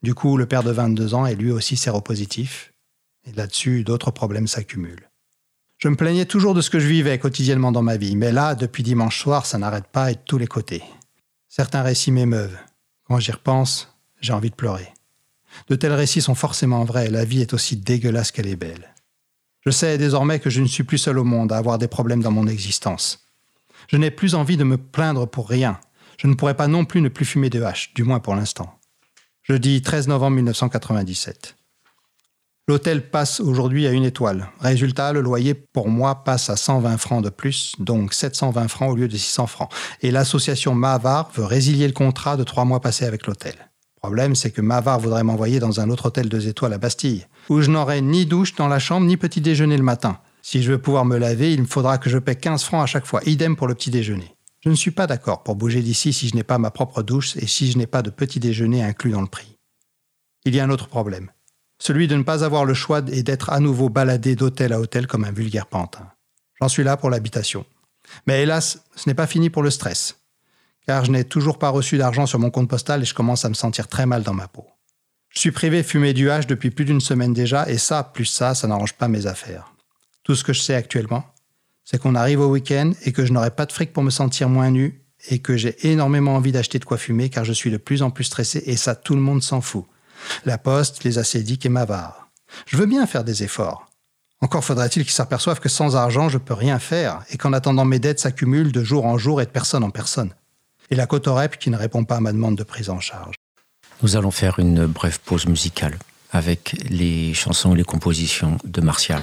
Speaker 3: Du coup, le père de 22 ans est lui aussi séropositif. Et là-dessus, d'autres problèmes s'accumulent. Je me plaignais toujours de ce que je vivais quotidiennement dans ma vie, mais là, depuis dimanche soir, ça n'arrête pas et de tous les côtés. Certains récits m'émeuvent. Quand j'y repense, j'ai envie de pleurer. De tels récits sont forcément vrais, la vie est aussi dégueulasse qu'elle est belle. Je sais désormais que je ne suis plus seul au monde à avoir des problèmes dans mon existence. Je n'ai plus envie de me plaindre pour rien. Je ne pourrais pas non plus ne plus fumer de hache, du moins pour l'instant. Jeudi 13 novembre 1997. L'hôtel passe aujourd'hui à une étoile. Résultat, le loyer pour moi passe à 120 francs de plus, donc 720 francs au lieu de 600 francs. Et l'association Mavar veut résilier le contrat de trois mois passés avec l'hôtel. Problème, c'est que Mavar voudrait m'envoyer dans un autre hôtel deux étoiles à Bastille, où je n'aurai ni douche dans la chambre, ni petit déjeuner le matin. Si je veux pouvoir me laver, il me faudra que je paie 15 francs à chaque fois, idem pour le petit déjeuner. Je ne suis pas d'accord pour bouger d'ici si je n'ai pas ma propre douche et si je n'ai pas de petit déjeuner inclus dans le prix. Il y a un autre problème. Celui de ne pas avoir le choix et d'être à nouveau baladé d'hôtel à hôtel comme un vulgaire pantin. J'en suis là pour l'habitation. Mais hélas, ce n'est pas fini pour le stress. Car je n'ai toujours pas reçu d'argent sur mon compte postal et je commence à me sentir très mal dans ma peau. Je suis privé fumer du hache depuis plus d'une semaine déjà et ça, plus ça, ça n'arrange pas mes affaires. Tout ce que je sais actuellement, c'est qu'on arrive au week-end et que je n'aurai pas de fric pour me sentir moins nu et que j'ai énormément envie d'acheter de quoi fumer car je suis de plus en plus stressé et ça tout le monde s'en fout. La Poste, les acédiques et Mavar. Je veux bien faire des efforts. Encore faudrait-il qu'ils s'aperçoivent que sans argent, je peux rien faire et qu'en attendant mes dettes s'accumulent de jour en jour et de personne en personne. Et la Cotorep qui ne répond pas à ma demande de prise en charge.
Speaker 2: Nous allons faire une brève pause musicale avec les chansons et les compositions de Martial.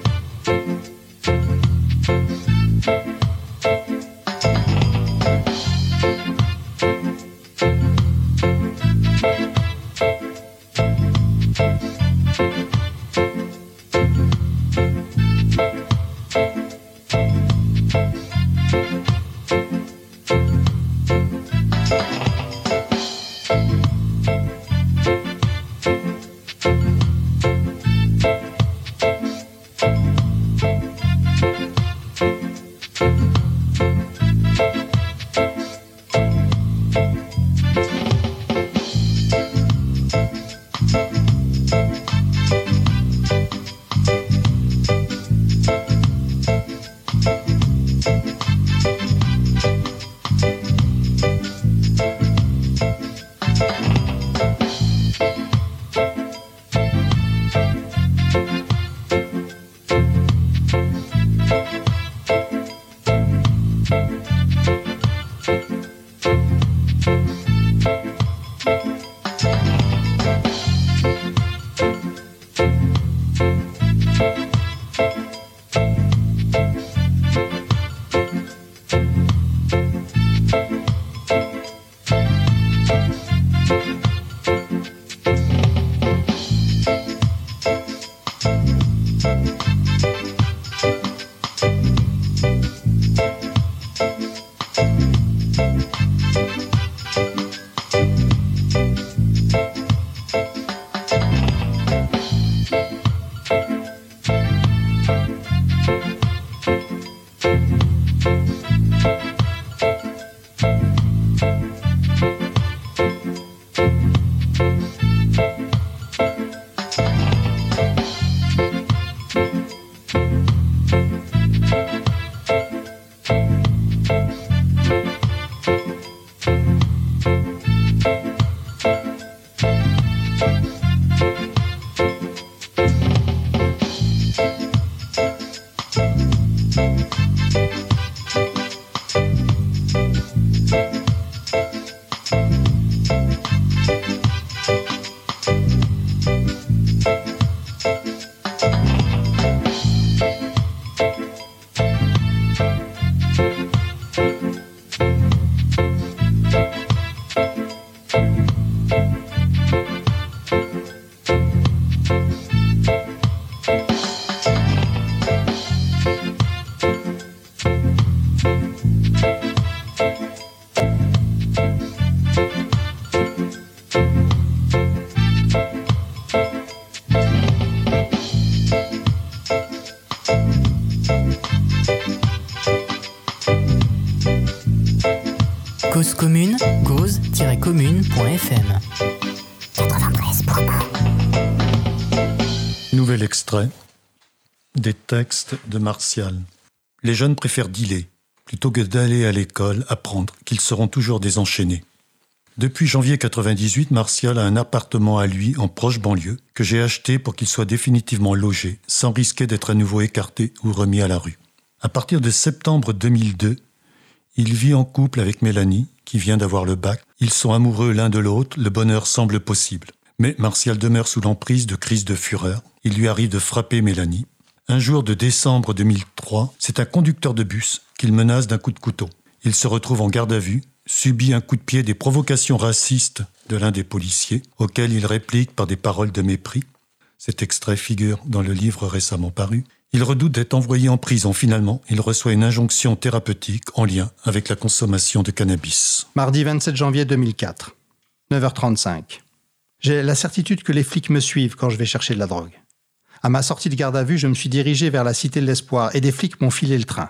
Speaker 1: Des textes de Martial. Les jeunes préfèrent dealer plutôt que d'aller à l'école apprendre qu'ils seront toujours désenchaînés. Depuis janvier 98, Martial a un appartement à lui en proche banlieue que j'ai acheté pour qu'il soit définitivement logé sans risquer d'être à nouveau écarté ou remis à la rue. À partir de septembre 2002, il vit en couple avec Mélanie, qui vient d'avoir le bac. Ils sont amoureux l'un de l'autre, le bonheur semble possible. Mais Martial demeure sous l'emprise de crises de fureur. Il lui arrive de frapper Mélanie. Un jour de décembre 2003, c'est un conducteur de bus qu'il menace d'un coup de couteau. Il se retrouve en garde à vue, subit un coup de pied des provocations racistes de l'un des policiers, auxquels il réplique par des paroles de mépris. Cet extrait figure dans le livre récemment paru. Il redoute d'être envoyé en prison. Finalement, il reçoit une injonction thérapeutique en lien avec la consommation de cannabis.
Speaker 3: Mardi 27 janvier 2004, 9h35. J'ai la certitude que les flics me suivent quand je vais chercher de la drogue. À ma sortie de garde à vue, je me suis dirigé vers la Cité de l'Espoir et des flics m'ont filé le train.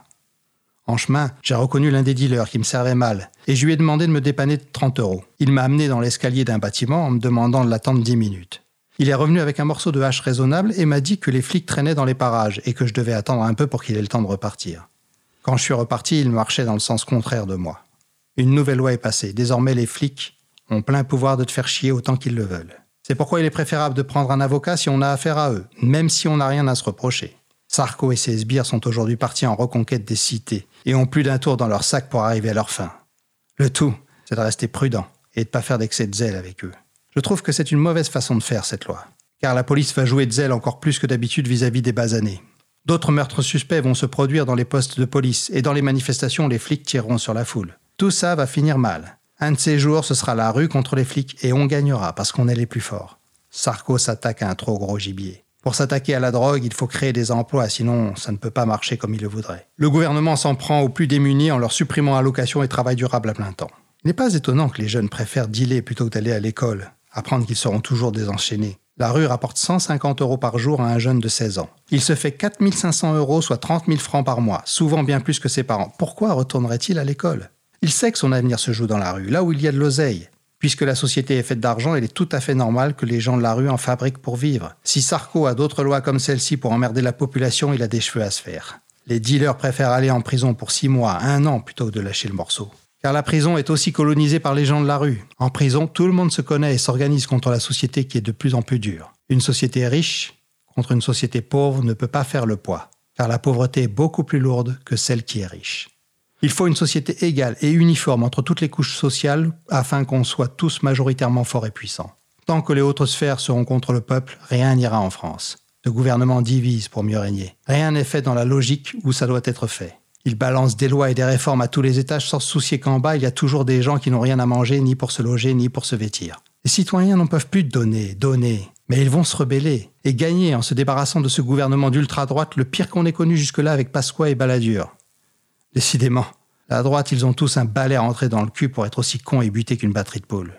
Speaker 3: En chemin, j'ai reconnu l'un des dealers qui me servait mal et je lui ai demandé de me dépanner de 30 euros. Il m'a amené dans l'escalier d'un bâtiment en me demandant de l'attendre 10 minutes. Il est revenu avec un morceau de hache raisonnable et m'a dit que les flics traînaient dans les parages et que je devais attendre un peu pour qu'il ait le temps de repartir. Quand je suis reparti, il marchait dans le sens contraire de moi. Une nouvelle loi est passée. Désormais, les flics ont plein pouvoir de te faire chier autant qu'ils le veulent. C'est pourquoi il est préférable de prendre un avocat si on a affaire à eux, même si on n'a rien à se reprocher. Sarko et ses sbires sont aujourd'hui partis en reconquête des cités et ont plus d'un tour dans leur sac pour arriver à leur fin. Le tout, c'est de rester prudent et de ne pas faire d'excès de zèle avec eux. Je trouve que c'est une mauvaise façon de faire cette loi, car la police va jouer de zèle encore plus que d'habitude vis-à-vis des basanés. D'autres meurtres suspects vont se produire dans les postes de police, et dans les manifestations, les flics tireront sur la foule. Tout ça va finir mal. Un de ces jours, ce sera la rue contre les flics, et on gagnera parce qu'on est les plus forts. Sarko s'attaque à un trop gros gibier. Pour s'attaquer à la drogue, il faut créer des emplois, sinon ça ne peut pas marcher comme il le voudrait. Le gouvernement s'en prend aux plus démunis en leur supprimant allocations et travail durable à plein temps. Il n'est pas étonnant que les jeunes préfèrent dealer plutôt que d'aller à l'école apprendre qu'ils seront toujours désenchaînés. La rue rapporte 150 euros par jour à un jeune de 16 ans. Il se fait 4500 euros, soit 30 000 francs par mois, souvent bien plus que ses parents. Pourquoi retournerait-il à l'école? Il sait que son avenir se joue dans la rue, là où il y a de l'oseille. Puisque la société est faite d'argent, il est tout à fait normal que les gens de la rue en fabriquent pour vivre. Si Sarko a d'autres lois comme celle-ci pour emmerder la population, il a des cheveux à se faire. Les dealers préfèrent aller en prison pour 6 mois, 1 an, plutôt que de lâcher le morceau. Car la prison est aussi colonisée par les gens de la rue. En prison, tout le monde se connaît et s'organise contre la société qui est de plus en plus dure. Une société riche contre une société pauvre ne peut pas faire le poids, car la pauvreté est beaucoup plus lourde que celle qui est riche. Il faut une société égale et uniforme entre toutes les couches sociales afin qu'on soit tous majoritairement forts et puissants. Tant que les autres sphères seront contre le peuple, rien n'ira en France. Le gouvernement divise pour mieux régner. Rien n'est fait dans la logique où ça doit être fait. Il balance des lois et des réformes à tous les étages sans se soucier qu'en bas, il y a toujours des gens qui n'ont rien à manger, ni pour se loger, ni pour se vêtir. Les citoyens n'en peuvent plus donner, donner. Mais ils vont se rebeller et gagner en se débarrassant de ce gouvernement d'ultra-droite, le pire qu'on ait connu jusque-là avec Pasqua et Balladur. Décidément, la droite, ils ont tous un balai à entrer dans le cul pour être aussi cons et butés qu'une batterie de poules.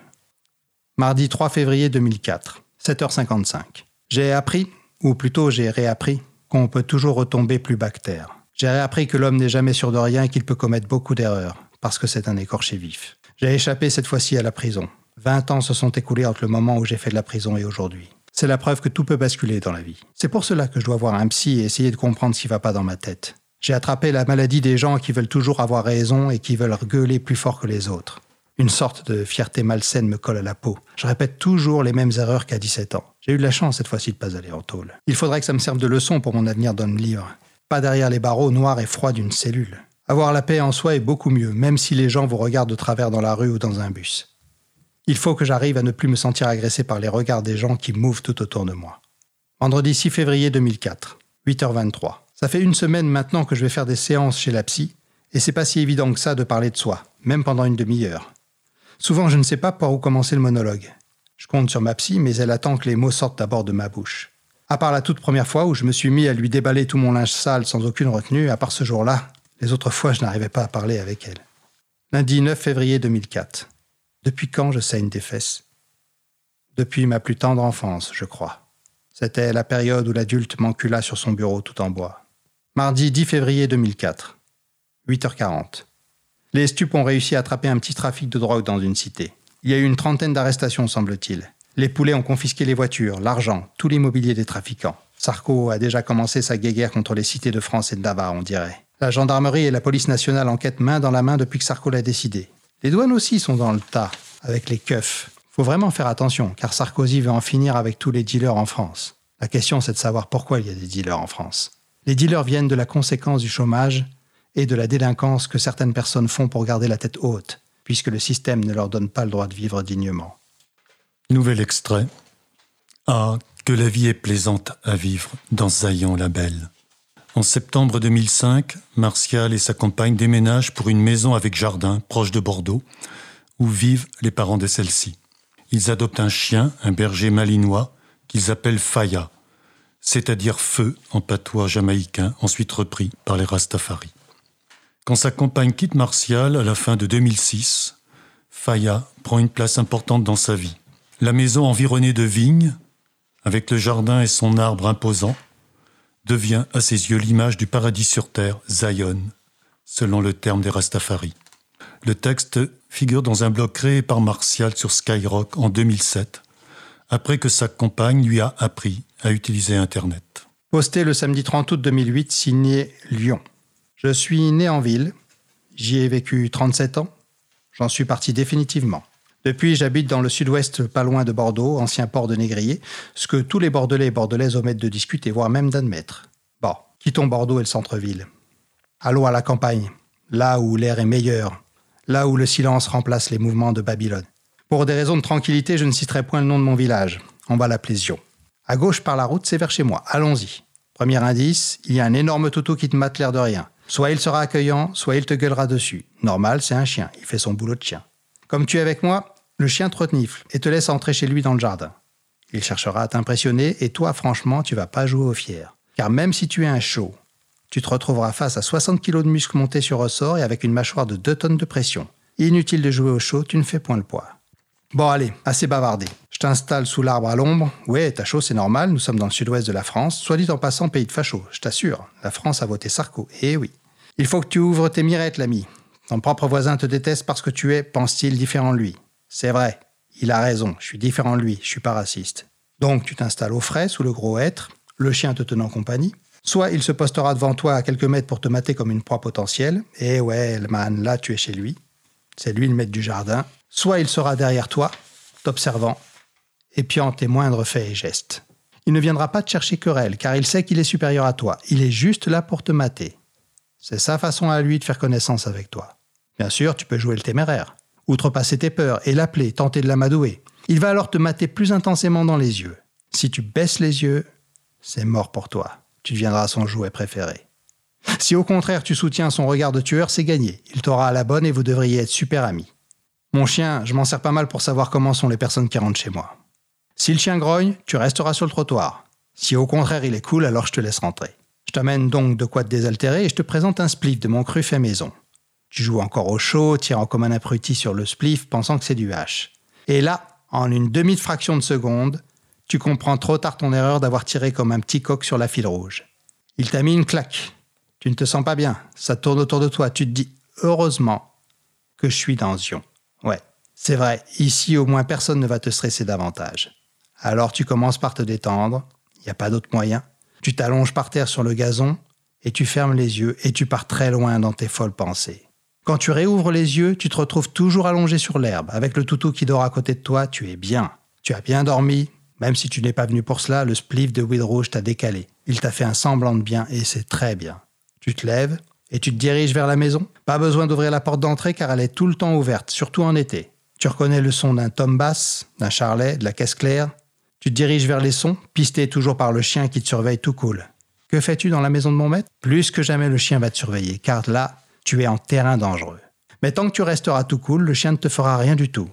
Speaker 3: Mardi 3 février 2004, 7h55. J'ai appris, ou plutôt j'ai réappris, qu'on peut toujours retomber plus bactère. J'ai appris que l'homme n'est jamais sûr de rien et qu'il peut commettre beaucoup d'erreurs, parce que c'est un écorché vif. J'ai échappé cette fois-ci à la prison. Vingt ans se sont écoulés entre le moment où j'ai fait de la prison et aujourd'hui. C'est la preuve que tout peut basculer dans la vie. C'est pour cela que je dois voir un psy et essayer de comprendre ce qui va pas dans ma tête. J'ai attrapé la maladie des gens qui veulent toujours avoir raison et qui veulent gueuler plus fort que les autres. Une sorte de fierté malsaine me colle à la peau. Je répète toujours les mêmes erreurs qu'à 17 ans. J'ai eu de la chance cette fois-ci de pas aller en tôle. Il faudrait que ça me serve de leçon pour mon avenir d'homme libre. Pas derrière les barreaux noirs et froids d'une cellule. Avoir la paix en soi est beaucoup mieux, même si les gens vous regardent de travers dans la rue ou dans un bus. Il faut que j'arrive à ne plus me sentir agressé par les regards des gens qui mouvent tout autour de moi. Vendredi 6 février 2004, 8h23. Ça fait une semaine maintenant que je vais faire des séances chez la psy, et c'est pas si évident que ça de parler de soi, même pendant une demi-heure. Souvent, je ne sais pas par où commencer le monologue. Je compte sur ma psy, mais elle attend que les mots sortent d'abord de ma bouche. À part la toute première fois où je me suis mis à lui déballer tout mon linge sale sans aucune retenue, à part ce jour-là, les autres fois, je n'arrivais pas à parler avec elle. Lundi 9 février 2004. Depuis quand je saigne des fesses? Depuis ma plus tendre enfance, je crois. C'était la période où l'adulte m'encula sur son bureau tout en bois. Mardi 10 février 2004. 8h40. Les stupes ont réussi à attraper un petit trafic de drogue dans une cité. Il y a eu une trentaine d'arrestations, semble-t-il. Les poulets ont confisqué les voitures, l'argent, tout l'immobilier des trafiquants. Sarko a déjà commencé sa guéguerre contre les cités de France et de Navarre, on dirait. La gendarmerie et la police nationale enquêtent main dans la main depuis que Sarko l'a décidé. Les douanes aussi sont dans le tas, avec les keufs. Faut vraiment faire attention, car Sarkozy veut en finir avec tous les dealers en France. La question, c'est de savoir pourquoi il y a des dealers en France. Les dealers viennent de la conséquence du chômage et de la délinquance que certaines personnes font pour garder la tête haute, puisque le système ne leur donne pas le droit de vivre dignement.
Speaker 1: Nouvel extrait. Ah, que la vie est plaisante à vivre dans Zayan la Belle. En septembre 2005, Martial et sa compagne déménagent pour une maison avec jardin proche de Bordeaux, où vivent les parents de celle-ci. Ils adoptent un chien, un berger malinois, qu'ils appellent Faya, c'est-à-dire feu en patois jamaïcain, ensuite repris par les Rastafari. Quand sa compagne quitte Martial à la fin de 2006, Faya prend une place importante dans sa vie. La maison environnée de vignes, avec le jardin et son arbre imposant, devient à ses yeux l'image du paradis sur terre, Zion, selon le terme des Rastafari. Le texte figure dans un blog créé par Martial sur Skyrock en 2007, après que sa compagne lui a appris à utiliser Internet.
Speaker 3: Posté le samedi 30 août 2008, signé Lyon. Je suis né en ville. J'y ai vécu 37 ans. J'en suis parti définitivement. Depuis, j'habite dans le sud-ouest, pas loin de Bordeaux, ancien port de Négrier, ce que tous les Bordelais et Bordelaises omettent de discuter, voire même d'admettre. Bon, quittons Bordeaux et le centre-ville. Allons à la campagne, là où l'air est meilleur, là où le silence remplace les mouvements de Babylone. Pour des raisons de tranquillité, je ne citerai point le nom de mon village. On va l'appeler Zion. À gauche par la route, c'est vers chez moi. Allons-y. Premier indice, il y a un énorme toutou qui te mate l'air de rien. Soit il sera accueillant, soit il te gueulera dessus. Normal, c'est un chien, il fait son boulot de chien. Comme tu es avec moi, le chien te renifle et te laisse entrer chez lui dans le jardin. Il cherchera à t'impressionner et toi, franchement, tu vas pas jouer au fier. Car même si tu es un chaud, tu te retrouveras face à 60 kg de muscles montés sur ressort et avec une mâchoire de 2 tonnes de pression. Inutile de jouer au chaud, tu ne fais point le poids. Bon allez, assez bavardé. Je t'installe sous l'arbre à l'ombre. Ouais, t'as chaud, c'est normal, nous sommes dans le sud-ouest de la France. Soit dit en passant, pays de facho, je t'assure. La France a voté Sarko. Eh oui. Il faut que tu ouvres tes mirettes, l'ami. Ton propre voisin te déteste parce que tu es, pense-t-il, différent de lui. C'est vrai. Il a raison, je suis différent de lui, je suis pas raciste. Donc tu t'installes au frais, sous le gros être, le chien te tenant compagnie. Soit il se postera devant toi à quelques mètres pour te mater comme une proie potentielle. Et ouais, man, là tu es chez lui. C'est lui le maître du jardin. Soit il sera derrière toi, t'observant, épiant tes moindres faits et gestes. Il ne viendra pas te chercher querelle, car il sait qu'il est supérieur à toi. Il est juste là pour te mater. C'est sa façon à lui de faire connaissance avec toi. Bien sûr, tu peux jouer le téméraire, outrepasser tes peurs et l'appeler, tenter de l'amadouer. Il va alors te mater plus intensément dans les yeux. Si tu baisses les yeux, c'est mort pour toi. Tu deviendras son jouet préféré. Si au contraire tu soutiens son regard de tueur, c'est gagné. Il t'aura à la bonne et vous devriez être super amis. Mon chien, je m'en sers pas mal pour savoir comment sont les personnes qui rentrent chez moi. Si le chien grogne, tu resteras sur le trottoir. Si au contraire il est cool, alors je te laisse rentrer. Je t'amène donc de quoi te désaltérer et je te présente un spliff de mon cru fait maison. Tu joues encore au chaud, tirant comme un abruti sur le spliff, pensant que c'est du hache. Et là, en une demi-fraction de seconde, tu comprends trop tard ton erreur d'avoir tiré comme un petit coq sur la file rouge. Il t'a mis une claque. Tu ne te sens pas bien. Ça tourne autour de toi. Tu te dis, heureusement que je suis dans Zion. Ouais, c'est vrai. Ici, au moins, personne ne va te stresser davantage. Alors tu commences par te détendre. Il n'y a pas d'autre moyen. Tu t'allonges par terre sur le gazon et tu fermes les yeux et tu pars très loin dans tes folles pensées. Quand tu réouvres les yeux, tu te retrouves toujours allongé sur l'herbe, avec le toutou qui dort à côté de toi, tu es bien. Tu as bien dormi, même si tu n'es pas venu pour cela, le spliff de weed rouge t'a décalé. Il t'a fait un semblant de bien et c'est très bien. Tu te lèves et tu te diriges vers la maison. Pas besoin d'ouvrir la porte d'entrée car elle est tout le temps ouverte, surtout en été. Tu reconnais le son d'un tom bass, d'un charlet, de la caisse claire. Tu te diriges vers les sons, pisté toujours par le chien qui te surveille tout cool. Que fais-tu dans la maison de mon maître? Plus que jamais le chien va te surveiller, car là, tu es en terrain dangereux. Mais tant que tu resteras tout cool, le chien ne te fera rien du tout.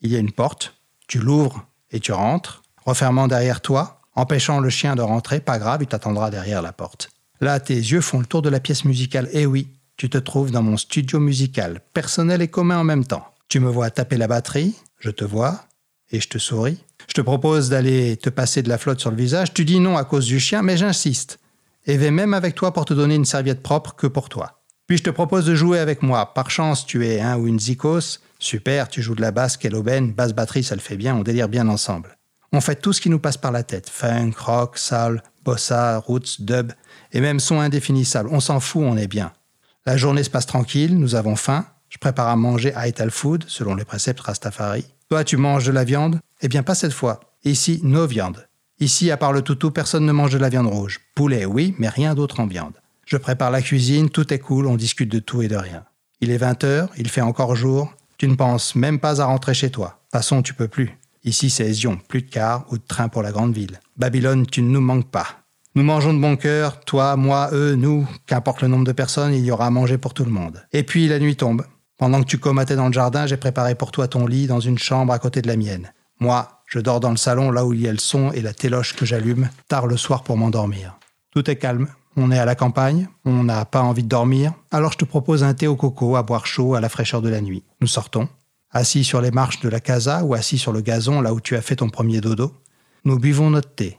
Speaker 3: Il y a une porte, tu l'ouvres et tu rentres, refermant derrière toi, empêchant le chien de rentrer, pas grave, il t'attendra derrière la porte. Là, tes yeux font le tour de la pièce musicale, et oui, tu te trouves dans mon studio musical, personnel et commun en même temps. Tu me vois taper la batterie, je te vois, et je te souris. Je te propose d'aller te passer de la flotte sur le visage, tu dis non à cause du chien, mais j'insiste, et vais même avec toi pour te donner une serviette propre que pour toi. Puis je te propose de jouer avec moi. Par chance, tu es un ou une zikos. Super, tu joues de la basse, quelle aubaine. Basse batterie, ça le fait bien, on délire bien ensemble. On fait tout ce qui nous passe par la tête. Funk, rock, soul, bossa, roots, dub, et même son indéfinissable. On s'en fout, on est bien. La journée se passe tranquille, nous avons faim. Je prépare à manger Ital Food, selon les préceptes Rastafari. Toi, tu manges de la viande? Eh bien, pas cette fois. Ici, nos viandes. Ici, à part le toutou, personne ne mange de la viande rouge. Poulet, oui, mais rien d'autre en viande. Je prépare la cuisine, tout est cool, on discute de tout et de rien. Il est 20h, il fait encore jour, tu ne penses même pas à rentrer chez toi. Passons, tu peux plus. Ici, c'est Zion, plus de car ou de train pour la grande ville. Babylone, tu ne nous manques pas. Nous mangeons de bon cœur, toi, moi, eux, nous, qu'importe le nombre de personnes, il y aura à manger pour tout le monde. Et puis la nuit tombe. Pendant que tu comatais dans le jardin, j'ai préparé pour toi ton lit dans une chambre à côté de la mienne. Moi, je dors dans le salon là où il y a le son et la téloche que j'allume tard le soir pour m'endormir. Tout est calme, on est à la campagne, on n'a pas envie de dormir, alors je te propose un thé au coco à boire chaud à la fraîcheur de la nuit. Nous sortons, assis sur les marches de la casa ou assis sur le gazon là où tu as fait ton premier dodo. Nous buvons notre thé.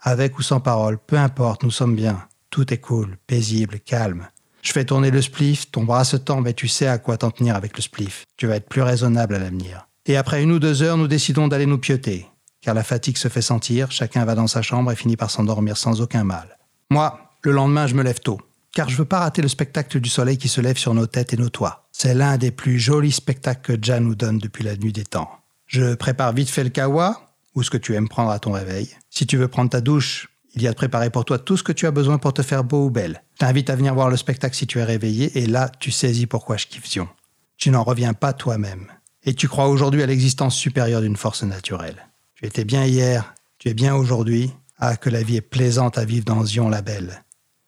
Speaker 3: Avec ou sans parole, peu importe, nous sommes bien. Tout est cool, paisible, calme. Je fais tourner le spliff, ton bras se tend, mais tu sais à quoi t'en tenir avec le spliff. Tu vas être plus raisonnable à l'avenir. Et après une ou deux heures, nous décidons d'aller nous pioter. Car la fatigue se fait sentir, chacun va dans sa chambre et finit par s'endormir sans aucun mal. Moi, le lendemain, je me lève tôt, car je veux pas rater le spectacle du soleil qui se lève sur nos têtes et nos toits. C'est l'un des plus jolis spectacles que Jan nous donne depuis la nuit des temps. Je prépare vite fait le kawa, ou ce que tu aimes prendre à ton réveil. Si tu veux prendre ta douche, il y a de préparer pour toi tout ce que tu as besoin pour te faire beau ou belle. T'invite à venir voir le spectacle si tu es réveillé, et là, tu saisis pourquoi je kiffe Zion. Tu n'en reviens pas toi-même. Et tu crois aujourd'hui à l'existence supérieure d'une force naturelle. Tu étais bien hier, tu es bien aujourd'hui. Ah, que la vie est plaisante à vivre dans Zion la belle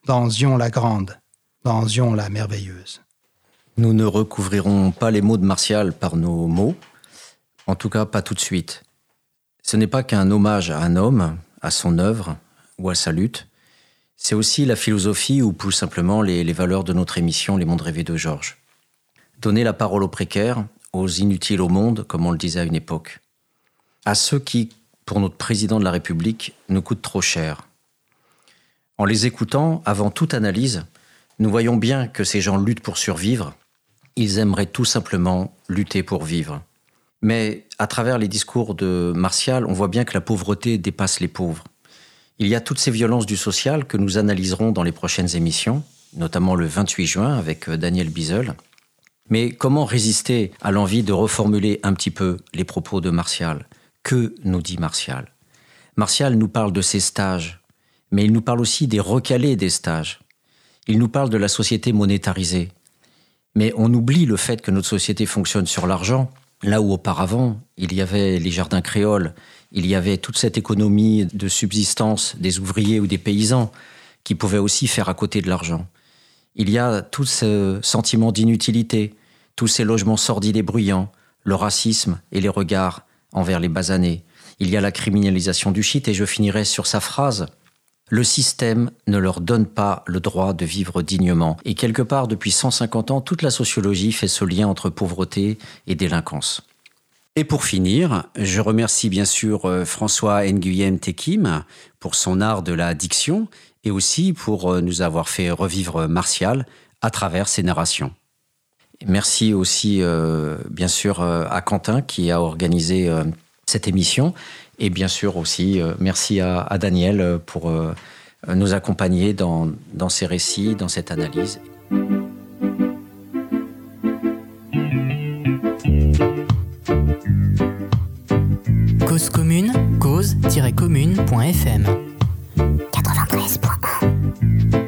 Speaker 3: dans Zion la Grande, dans Zion la Merveilleuse.
Speaker 2: Nous ne recouvrirons pas les mots de Martial par nos mots, en tout cas pas tout de suite. Ce n'est pas qu'un hommage à un homme, à son œuvre ou à sa lutte, c'est aussi la philosophie ou plus simplement les, valeurs de notre émission Les Mondes Rêvés de Georges. Donner la parole aux précaires, aux inutiles au monde, comme on le disait à une époque. À ceux qui, pour notre président de la République, nous coûtent trop cher, en les écoutant, avant toute analyse, nous voyons bien que ces gens luttent pour survivre. Ils aimeraient tout simplement lutter pour vivre. Mais à travers les discours de Martial, on voit bien que la pauvreté dépasse les pauvres. Il y a toutes ces violences du social que nous analyserons dans les prochaines émissions, notamment le 28 juin avec euh, Daniel Bizel. Mais comment résister à l'envie de reformuler un petit peu les propos de Martial? Que nous dit Martial? Martial nous parle de ses stages, mais il nous parle aussi des recalés des stages. Il nous parle de la société monétarisée. Mais on oublie le fait que notre société fonctionne sur l'argent, là où auparavant il y avait les jardins créoles, il y avait toute cette économie de subsistance des ouvriers ou des paysans qui pouvaient aussi faire à côté de l'argent. Il y a tout ce sentiment d'inutilité, tous ces logements sordides et bruyants, le racisme et les regards envers les basanés. Il y a la criminalisation du shit et je finirai sur sa phrase le système ne leur donne pas le droit de vivre dignement. Et quelque part, depuis 150 ans, toute la sociologie fait ce lien entre pauvreté et délinquance.
Speaker 5: Et pour finir, je remercie bien sûr euh, François Nguyen Tekim pour son art de la diction et aussi pour euh, nous avoir fait revivre Martial à travers ses narrations.
Speaker 2: Merci aussi, euh, bien sûr, à Quentin qui a organisé cette émission et bien sûr aussi, euh, merci à, à Daniel euh, pour euh, nous accompagner dans, dans ces récits, dans cette analyse.
Speaker 4: Cause commune, cause-commune.fm 93.1